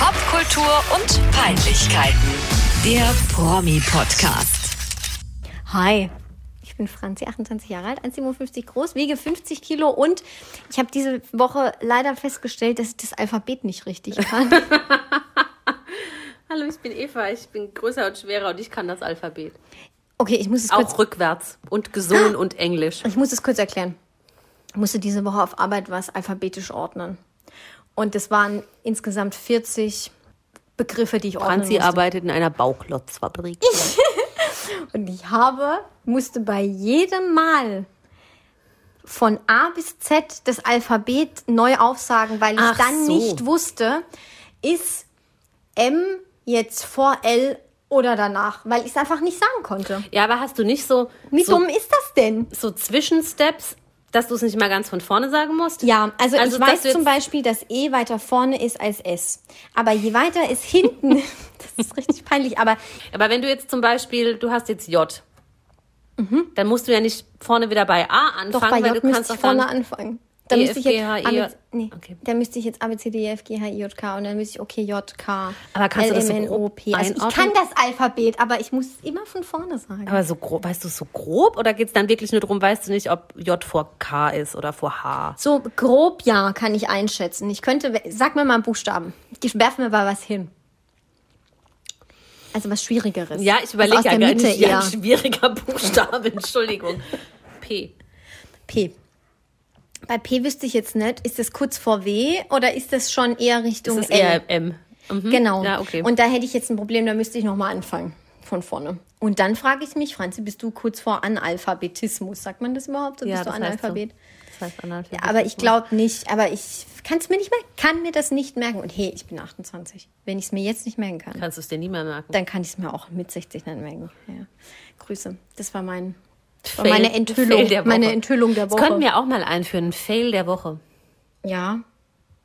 Popkultur und Peinlichkeiten. Der Promi-Podcast. Hi, ich bin Franzi, 28 Jahre alt, 1,57 groß, wiege 50 Kilo und ich habe diese Woche leider festgestellt, dass ich das Alphabet nicht richtig kann. Hallo, ich bin Eva, ich bin größer und schwerer und ich kann das Alphabet. Okay, ich muss es kurz, Auch rückwärts und gesungen und Englisch. ich muss es kurz erklären. Ich musste diese Woche auf Arbeit was alphabetisch ordnen. Und es waren insgesamt 40 Begriffe, die ich ordnen Franzi musste. arbeitet in einer Bauklotzfabrik. Und ich habe, musste bei jedem Mal von A bis Z das Alphabet neu aufsagen, weil ich Ach dann so. nicht wusste, ist M jetzt vor L oder danach, weil ich es einfach nicht sagen konnte. Ja, aber hast du nicht so, Wie so, dumm ist das denn? so Zwischensteps, dass du es nicht mal ganz von vorne sagen musst? Ja, also, Also, ich weiß du zum Beispiel, dass E weiter vorne ist als S. Aber je weiter es hinten, das ist richtig peinlich, aber Aber wenn du jetzt zum Beispiel, du hast jetzt J, dann musst du ja nicht vorne wieder bei A anfangen, Mhm. doch bei weil J du müsste kannst ich vorne anfangen. Da E, müsste ich jetzt G, H, I, A, J. B, nee, Okay. da müsste ich jetzt A, B, C, D, E, F, G, H, I, J, K und dann müsste ich okay, J, K, Aber kannst du das so L, M, N, O, P. Also ich kann das Alphabet, aber ich muss es immer von vorne sagen. Aber so grob, weißt du so grob oder geht es dann wirklich nur darum, weißt du nicht, ob J vor K ist oder vor H? so grob ja kann ich einschätzen. Ich könnte, sag mir mal einen Buchstaben. Ich werfe mir mal was hin. Also was Schwierigeres. Ja, ich überlege der ja gar Mitte nicht, ja, ein schwieriger Buchstabe, Entschuldigung. P. P. Bei P wüsste ich jetzt nicht, ist das kurz vor W oder ist das schon eher Richtung Das ist L? eher M. Mhm. Genau. Ja, okay. Und da hätte ich jetzt ein Problem, da müsste ich nochmal anfangen. Von vorne. Und dann frage ich mich, Franzi, bist du kurz vor Analphabetismus? Sagt man das überhaupt? Oder ja, bist du das heißt Analphabet? So. Das heißt Analphabet. Aber ich glaube nicht, aber ich kann es mir nicht merken, kann mir das nicht merken. Und hey, ich bin 28. Wenn ich es mir jetzt nicht merken kann, Kannst du es dir nie mehr merken. dann kann ich es mir auch mit 60 dann merken. Ja. Grüße. Das war mein Fail- meine Enthüllung, Fail der Woche. meine Enthüllung der Das Woche. könnten wir auch mal einführen, ein Fail der Woche. ja.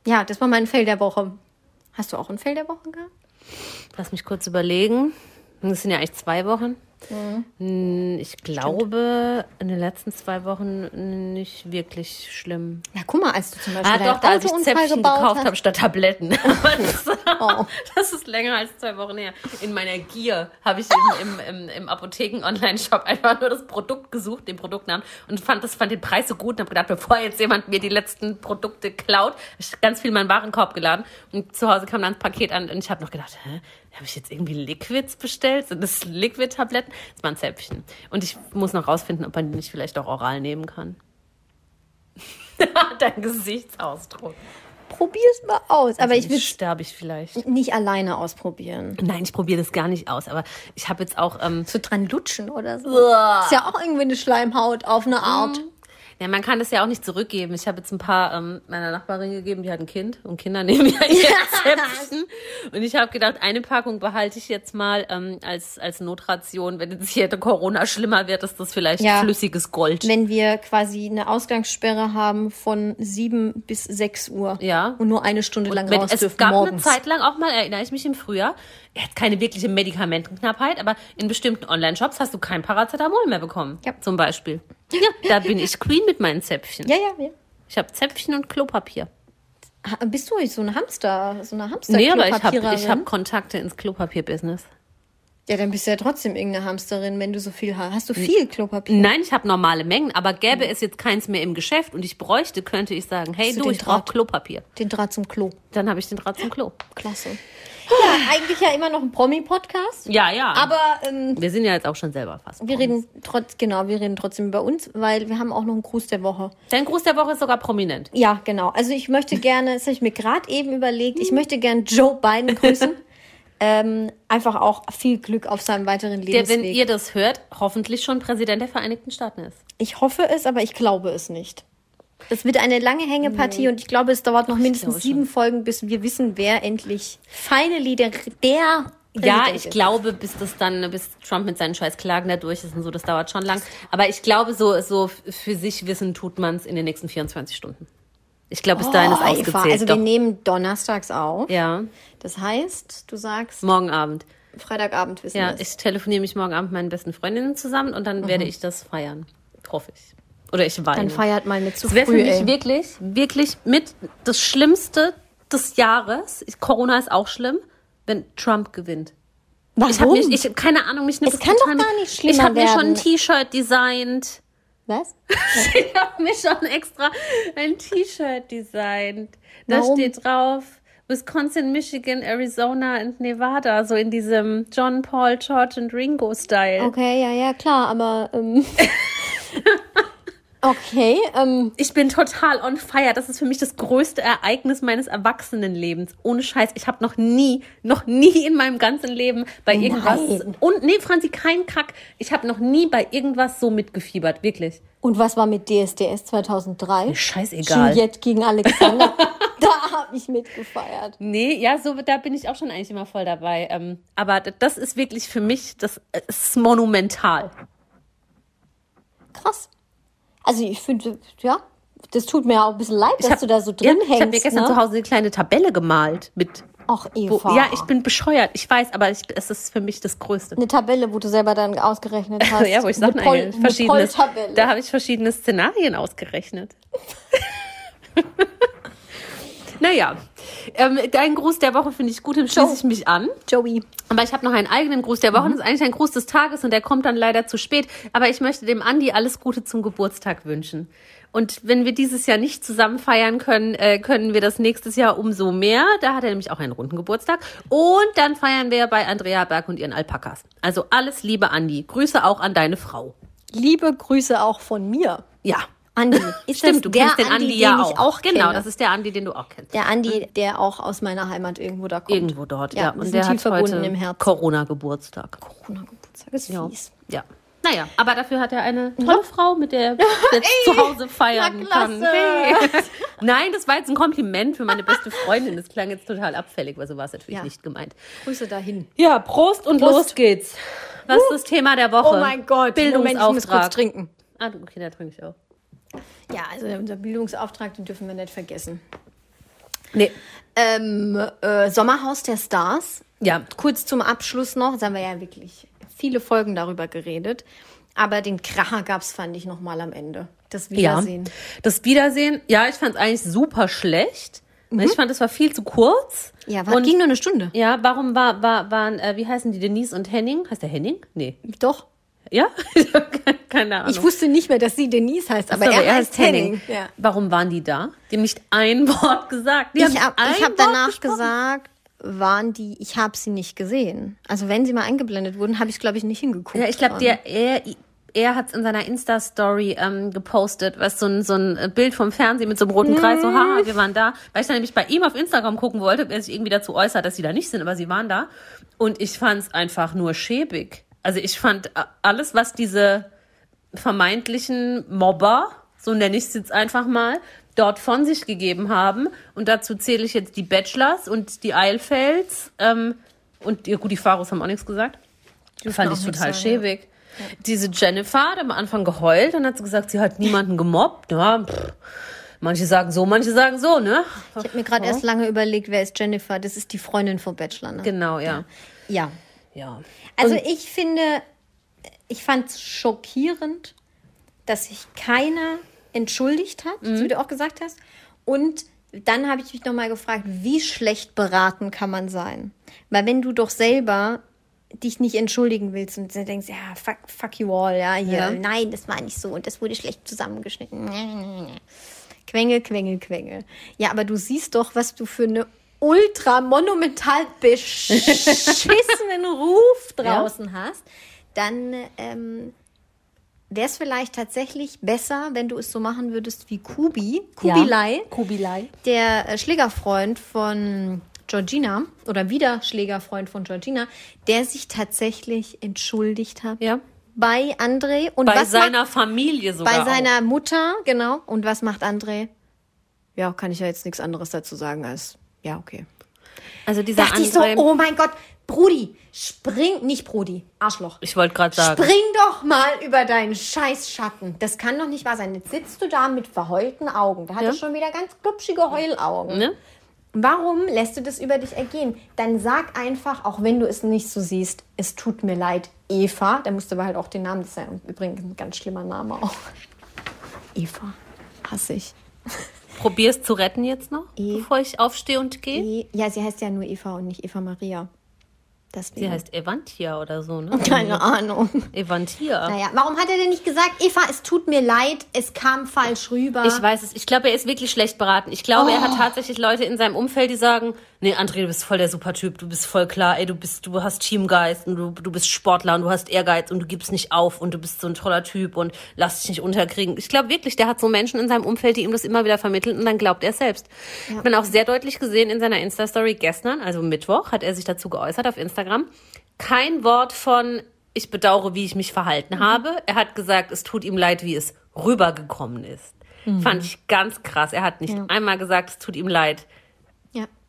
Ja, das war mein Fail der Woche. Hast du auch einen Fail der Woche gehabt? Lass mich kurz überlegen. Das sind ja eigentlich zwei Wochen. Mhm. Hm, Ich glaube, in den letzten zwei Wochen nicht wirklich schlimm. Ja, guck mal, als du zum Beispiel Ah, doch, da als ich Zäpfchen gekauft habe statt Tabletten. Das, Oh. das ist länger als zwei Wochen her. In meiner Gier habe ich im, im, im, im Apotheken-Online-Shop einfach nur das Produkt gesucht, den Produktnamen, und fand, das, fand den Preis so gut und habe gedacht, bevor jetzt jemand mir die letzten Produkte klaut, hab ich ganz viel in meinen Warenkorb geladen. Und zu Hause kam dann das Paket an und ich habe noch gedacht, hä? Habe ich jetzt irgendwie Liquids bestellt? Sind das Liquid-Tabletten? Das waren Zäpfchen. Und ich muss noch rausfinden, ob man die nicht vielleicht auch oral nehmen kann. Dein Gesichtsausdruck. Probier's mal aus. Aber ich Dann will sterbe ich vielleicht. nicht alleine ausprobieren. Nein, ich probiere das gar nicht aus. Aber ich habe jetzt auch. Ähm, So dran lutschen oder so. Ist ja auch irgendwie eine Schleimhaut auf eine Art. Ja, man kann das ja auch nicht zurückgeben. Ich habe jetzt ein paar ähm, meiner Nachbarin gegeben, die hat ein Kind und Kinder nehmen ja ihr Zäpfchen. Und ich habe gedacht, eine Packung behalte ich jetzt mal ähm, als, als Notration. Wenn jetzt hier der Corona schlimmer wird, ist das vielleicht Ja. flüssiges Gold. Wenn wir quasi eine Ausgangssperre haben von 7 bis 6 Uhr. Ja. Und nur eine Stunde lang Wenn, raus es dürfen gab eine. Zeit lang auch mal, erinnere ich mich im Frühjahr, er hat keine wirkliche Medikamentenknappheit, aber in bestimmten Online-Shops hast du kein Paracetamol mehr bekommen. Ja. Zum Beispiel. Ja, da bin ich Queen mit meinen Zäpfchen. Ja, ja, ja. Ich habe Zäpfchen und Klopapier. Ha- Bist du so eine Hamster, so eine Hamster Nee, aber ich habe ich hab Kontakte ins Klopapier-Business. Ja, dann bist du ja trotzdem irgendeine Hamsterin, wenn du so viel hast. Hast du viel Klopapier? Nein, ich habe normale Mengen, aber gäbe es jetzt keins mehr im Geschäft und ich bräuchte, könnte ich sagen, hey Hast du du, ich brauche? Klopapier. Den Draht zum Klo. Dann habe ich den Draht zum Klo. Klasse. Ja, eigentlich ja immer noch ein Promi-Podcast. Ja, ja. Aber ähm, wir sind ja jetzt auch schon selber fast. wir reden trotz, genau, wir reden trotzdem über uns, weil wir haben auch noch einen Gruß der Woche. Dein Gruß der Woche ist sogar prominent. Ja, genau. Also ich möchte gerne, das habe ich mir gerade eben überlegt, ich möchte gerne Joe Biden grüßen. ähm, einfach auch viel Glück auf seinem weiteren Der, Lebensweg. wenn ihr das hört, hoffentlich schon Präsident der Vereinigten Staaten ist. ich hoffe es, aber ich glaube es nicht. Das wird eine lange Hängepartie und ich glaube, es dauert noch mindestens sieben Folgen, bis wir wissen, wer endlich finally der, der Ja, ich glaube, bis das dann, bis Trump mit seinen scheiß Klagen da durch ist und so, das dauert schon lang. Aber ich glaube, so, so für sich wissen tut man es in den nächsten 24 Stunden. Ich glaube, bis dahin ist Oh, Eva, ausgezählt. Also Doch. wir nehmen donnerstags auf. ja, Das heißt, du sagst morgen Abend. Freitagabend wissen Ja, wir es. ich telefoniere mich morgen Abend mit meinen besten Freundinnen zusammen und dann werde ich das feiern. Hoffe ich. Oder ich weine. Dann feiert mal mit zu Das wäre für früh, mich ey. wirklich, wirklich mit das Schlimmste, des Jahres, ich, Corona ist auch schlimm, wenn Trump gewinnt. Warum? Ich habe mich, ich keine Ahnung, mich nimmt Es das kann doch gar nicht schlimmer Ich habe mir schon ein T-Shirt designt. Was? Ich habe mir schon extra ein T-Shirt designt. Da Warum? steht drauf Wisconsin, Michigan, Arizona und Nevada, so in diesem John Paul, George und Ringo Style. Okay, ja, ja, klar, aber ähm, okay, ähm, Ich bin total on fire. Das ist für mich das größte Ereignis meines Erwachsenenlebens. Ohne Scheiß. Ich habe noch nie, noch nie in meinem ganzen Leben bei irgendwas. Nein. Und nee, Franzi, kein Kack. Ich habe noch nie bei irgendwas so mitgefiebert. Wirklich. und was war mit DSDS 2003? Scheißegal. Juliette gegen Alexander. da habe ich mitgefeiert. Nee, ja, so da bin ich auch schon eigentlich immer voll dabei. Ähm, aber das ist wirklich für mich, das ist monumental. Krass. Also ich finde, ja, das tut mir auch ein bisschen leid, dass hab- du da so drin ja, hängst. Ich habe mir gestern ne? zu Hause eine kleine Tabelle gemalt mit. Ach, Wo, Eva. ja, ich bin bescheuert, ich weiß, aber ich, es ist für mich das Größte. Eine Tabelle, wo du selber dann ausgerechnet hast. ja, wo ich sage, Eine Poll- nein, eine verschiedene, Polltabelle. da habe ich verschiedene Szenarien ausgerechnet. naja, ähm, dein Gruß der Woche finde ich gut, dem schließe ich mich an. Joey. Aber ich habe noch einen eigenen Gruß der Woche. Das ist eigentlich ein Gruß des Tages und der kommt dann leider zu spät. Aber ich möchte dem Andi alles Gute zum Geburtstag wünschen. Und wenn wir dieses Jahr nicht zusammen feiern können, äh, können wir das nächstes Jahr umso mehr. Da hat er nämlich auch einen runden Geburtstag. Und dann feiern wir bei Andrea Berg und ihren Alpakas. Also alles Liebe, Andi. Grüße auch an deine Frau. Liebe Grüße auch von mir. Ja. Andi. Ist Stimmt, du kennst den Andi, ja den auch. auch genau, das ist der Andi, den du auch kennst. der Andi, der auch aus meiner Heimat irgendwo da kommt. Irgendwo dort, Ja, ja. Und der tief hat heute im Herzen. Corona-Geburtstag. Corona-Geburtstag ist Ja. fies. ja. Naja, aber dafür hat er eine tolle Frau, mit der er zu Hause feiern kann. Hey. Nein, das war jetzt ein Kompliment für meine beste Freundin. Das klang jetzt total abfällig, weil so war es natürlich Ja. nicht gemeint. Grüße dahin. Ja, Prost und Prost. los geht's. Was ist das Thema der Woche? Oh mein Gott. Moment, ich muss Bildungsauftrag. kurz trinken. ah, okay, da trinke ich auch. Ja, also unser Bildungsauftrag, den dürfen wir nicht vergessen. Nee. Ähm, äh, Sommerhaus der Stars. Ja, Kurz zum Abschluss noch, da haben wir ja wirklich viele Folgen darüber geredet. Aber den Kracher gab es, fand ich, noch mal am Ende. Das ja. Wiedersehen. Das Wiedersehen, ja, ich fand es eigentlich super schlecht. Ich fand, es war viel zu kurz. Mhm. Ja, war, und ging nur eine Stunde. Ja, warum war, war, waren, äh, wie heißen die, Denise und Henning? Heißt der Henning? Nee. Doch. Ja? Keine Ahnung. Ich wusste nicht mehr, dass sie Denise heißt, aber Sorry, er, heißt Henning. Ja. Warum waren die da? Die haben nicht ein Wort gesagt. Die Ich habe hab danach gesprochen. gesagt, waren die, ich habe sie nicht gesehen. Also wenn sie mal eingeblendet wurden, habe ich glaube ich nicht hingeguckt. Ja, ich glaube, der er, er hat es in seiner Insta-Story ähm, gepostet, was so ein, so ein Bild vom Fernsehen mit so einem roten Kreis, so haha, wir waren da. Weil ich dann nämlich bei ihm auf Instagram gucken wollte, ob er sich irgendwie dazu äußert, dass sie da nicht sind, aber sie waren da. Und ich fand es einfach nur schäbig. Also ich fand äh, alles, was diese vermeintlichen Mobber, so nenne ich es jetzt einfach mal, dort von sich gegeben haben. Und dazu zähle ich jetzt die Bachelors und die Eilfelds. Ähm, und ja, gut, die Faros haben auch nichts gesagt. Fand auch ich total ja. schäbig. Diese Jennifer hat am Anfang geheult, dann hat sie gesagt, sie hat niemanden gemobbt. Ja, pff. manche sagen so, manche sagen so, ne? Ich habe mir gerade erst lange überlegt, wer ist Jennifer? Das ist die Freundin vom Bachelor. Ne? Genau, ja. Ja. Ja. Also ich finde, ich fand es schockierend, dass sich keiner entschuldigt hat, Mhm. so wie du auch gesagt hast. Und dann habe ich mich nochmal gefragt, wie schlecht beraten kann man sein? Weil wenn du doch selber dich nicht entschuldigen willst und dann denkst, ja, fuck, fuck you all, ja, hier, Ja. nein, das war nicht so und das wurde schlecht zusammengeschnitten. Quengel, Quengel, Quengel. Ja, aber du siehst doch, was du für eine ultra monumental beschissenen Ruf draußen hast, dann ähm, wäre es vielleicht tatsächlich besser, wenn du es so machen würdest wie Kubi, Kubilai, Kubilai. der äh, Schlägerfreund von Georgina oder wieder Schlägerfreund von Georgina, der sich tatsächlich entschuldigt hat Ja. bei André und Bei seiner macht, Familie sogar. bei auch. seiner Mutter, genau. Und was macht André? Ja, kann ich ja jetzt nichts anderes dazu sagen als ja, okay. Also dieser Dachte ich so, oh mein Gott, Brudi, spring, nicht Brudi, Arschloch. Ich wollte gerade sagen. Spring doch mal über deinen Scheißschatten. Das kann doch nicht wahr sein. Jetzt sitzt du da mit verheulten Augen. Da hat Ja. er schon wieder ganz glubschige Heulaugen. Ne? Warum lässt du das über dich ergehen? Dann sag einfach, auch wenn du es nicht so siehst, es tut mir leid, Eva. Da musst du aber halt auch den Namen, das ist ja übrigens ein ganz schlimmer Name auch. Eva, hasse ich. Probier's zu retten jetzt noch, E. bevor ich aufstehe und gehe. E- Ja, sie heißt ja nur Eva und nicht Eva Maria. Deswegen. Sie heißt Evantia oder so, ne? Keine Ahnung. Evantia. Naja, warum hat er denn nicht gesagt, Eva, es tut mir leid, es kam falsch rüber? Ich weiß es. Ich glaube, er ist wirklich schlecht beraten. Ich glaube, er Oh. hat tatsächlich Leute in seinem Umfeld, die sagen, nee, André, du bist voll der Supertyp, du bist voll klar, ey, du bist, du hast Teamgeist und du, du bist Sportler und du hast Ehrgeiz und du gibst nicht auf und du bist so ein toller Typ und lass dich nicht unterkriegen. Ich glaube wirklich, der hat so Menschen in seinem Umfeld, die ihm das immer wieder vermitteln und dann glaubt er selbst. Ich bin auch sehr deutlich gesehen in seiner Insta-Story gestern, also Mittwoch, hat er sich dazu geäußert auf Instagram. Kein Wort von, ich bedauere, wie ich mich verhalten habe. Er hat gesagt, es tut ihm leid, wie es rübergekommen ist. Fand ich ganz krass. Er hat nicht einmal gesagt, es tut ihm leid, ja.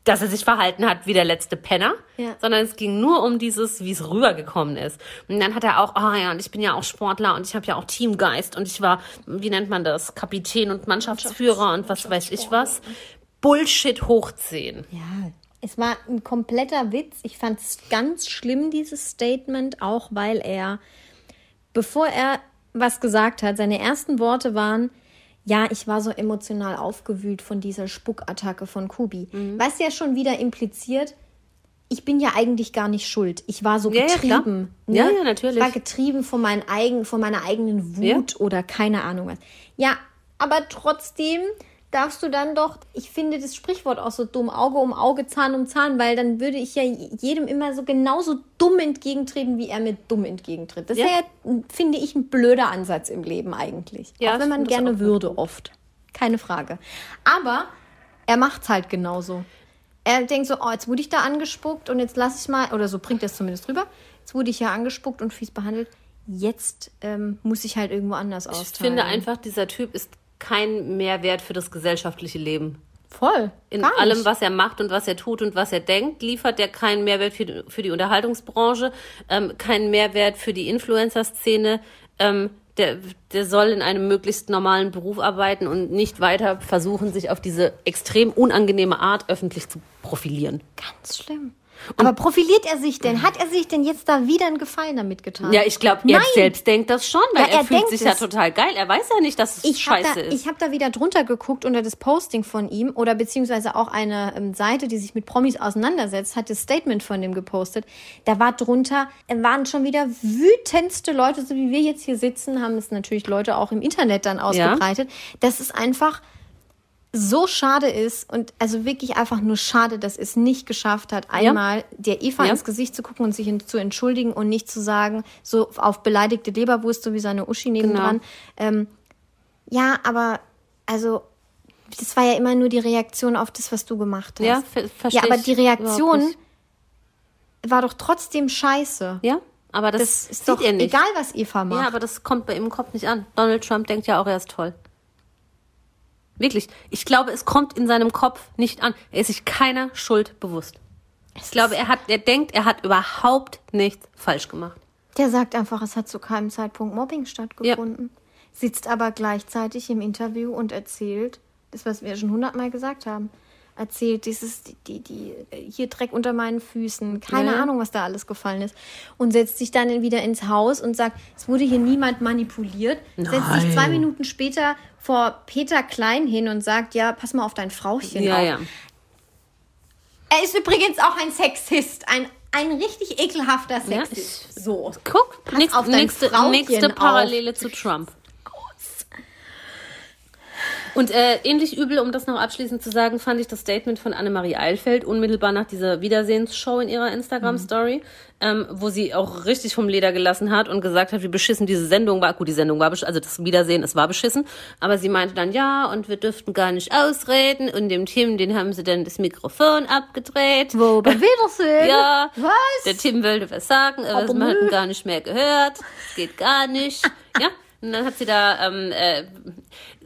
Dass er sich verhalten hat wie der letzte Penner, Ja. sondern es ging nur um dieses, wie es rübergekommen ist. Und dann hat er auch, oh ja, und ich bin ja auch Sportler und ich habe ja auch Teamgeist und ich war, wie nennt man das, Kapitän und Mannschaftsführer und was weiß ich was. Bullshit hoch 10. Ja, es war ein kompletter Witz. Ich fand es ganz schlimm, dieses Statement, auch weil er, bevor er was gesagt hat, seine ersten Worte waren, ja, ich war so emotional aufgewühlt von dieser Spuckattacke von Kubi. Mhm. Was ja schon wieder impliziert, ich bin ja eigentlich gar nicht schuld. Ich war so Ja, ja, getrieben. ne? Ja, ja, natürlich. Ich war getrieben von, meinen eigen, von meiner eigenen Wut oder keine Ahnung was. Ja, aber trotzdem darfst du dann doch, ich finde das Sprichwort auch so dumm, Auge um Auge, Zahn um Zahn, weil dann würde ich ja jedem immer so genauso dumm entgegentreten, wie er mir dumm entgegentritt. Das Ja. ja, finde ich, ein blöder Ansatz im Leben eigentlich. Ja, auch wenn man gerne würde, oft. Keine Frage. Aber er macht's halt genauso. Er denkt so, oh, jetzt wurde ich da angespuckt und jetzt lasse ich mal, oder so bringt er es zumindest rüber, jetzt wurde ich ja angespuckt und fies behandelt. Jetzt ähm, muss ich halt irgendwo anders austeilen. Ich finde einfach, dieser Typ ist kein Mehrwert für das gesellschaftliche Leben. Voll. In allem, was er macht und was er tut und was er denkt, liefert er keinen Mehrwert für die, für die Unterhaltungsbranche, ähm, keinen Mehrwert für die Influencer-Szene. Ähm, der, der soll in einem möglichst normalen Beruf arbeiten und nicht weiter versuchen, sich auf diese extrem unangenehme Art öffentlich zu profilieren. Ganz schlimm. Aber profiliert er sich denn? Hat er sich denn jetzt da wieder einen Gefallen damit getan? Ja, ich glaube, er Nein. selbst denkt das schon, weil Ja, er, er fühlt sich ja es. total geil. Er weiß ja nicht, dass es Ich habe scheiße da, ist. ich hab da wieder drunter geguckt unter das Posting von ihm oder beziehungsweise auch eine ähm, Seite, die sich mit Promis auseinandersetzt, hat das Statement von dem gepostet. Da war drunter, äh, waren schon wieder wütendste Leute, so wie wir jetzt hier sitzen, haben es natürlich Leute auch im Internet dann ausgebreitet. Das ist einfach so schade ist und also wirklich einfach nur schade, dass es nicht geschafft hat, einmal der Eva Ja. ins Gesicht zu gucken und sich in, zu entschuldigen und nicht zu sagen, so auf beleidigte Leberwurst, so wie seine Uschi nebendran. Ähm, ja, aber also das war ja immer nur die Reaktion auf das, was du gemacht hast. Ja, ver- versteh Ja, aber die Reaktion war doch trotzdem scheiße. ja, aber das, Das ist sieht doch nicht. egal, was Eva macht. Ja, aber das kommt bei ihm im Kopf nicht an. Donald Trump denkt ja auch, er ist toll. Wirklich. Ich glaube, es kommt in seinem Kopf nicht an. Er ist sich keiner Schuld bewusst. Ich glaube, er hat, er denkt, er hat überhaupt nichts falsch gemacht. Der sagt einfach, es hat zu keinem Zeitpunkt Mobbing stattgefunden. Sitzt aber gleichzeitig im Interview und erzählt, das, was wir schon hundertmal gesagt haben, erzählt dieses, die, die, die, hier Dreck unter meinen Füßen, keine Ja. Ahnung, was da alles gefallen ist. Und setzt sich dann wieder ins Haus und sagt, es wurde hier niemand manipuliert. Setzt sich zwei Minuten später vor Peter Klein hin und sagt, ja, pass mal auf dein Frauchen Ja, auf. ja. Er ist übrigens auch ein Sexist, ein, ein richtig ekelhafter Ja, Sexist. ich- so. Guck, Pass nächst, auf dein nächste, Frauchen nächste auf. Parallele zu Trump. Und äh, ähnlich übel, um das noch abschließend zu sagen, fand ich das Statement von Annemarie Eilfeld unmittelbar nach dieser Wiedersehensshow in ihrer Instagram-Story, ähm, wo sie auch richtig vom Leder gelassen hat und gesagt hat, wie beschissen diese Sendung war. Gut, die Sendung war beschissen, also das Wiedersehen, es war beschissen. Aber sie meinte dann, ja, und wir dürften gar nicht ausreden. Und dem Tim, den haben sie dann das Mikrofon abgedreht. Wo, beim Wiedersehen? Ja, Was? der Tim wollte was sagen, aber Aber man hat ihn nö. gar nicht mehr gehört. Das geht gar nicht. Ja, und dann hat sie da ähm, äh,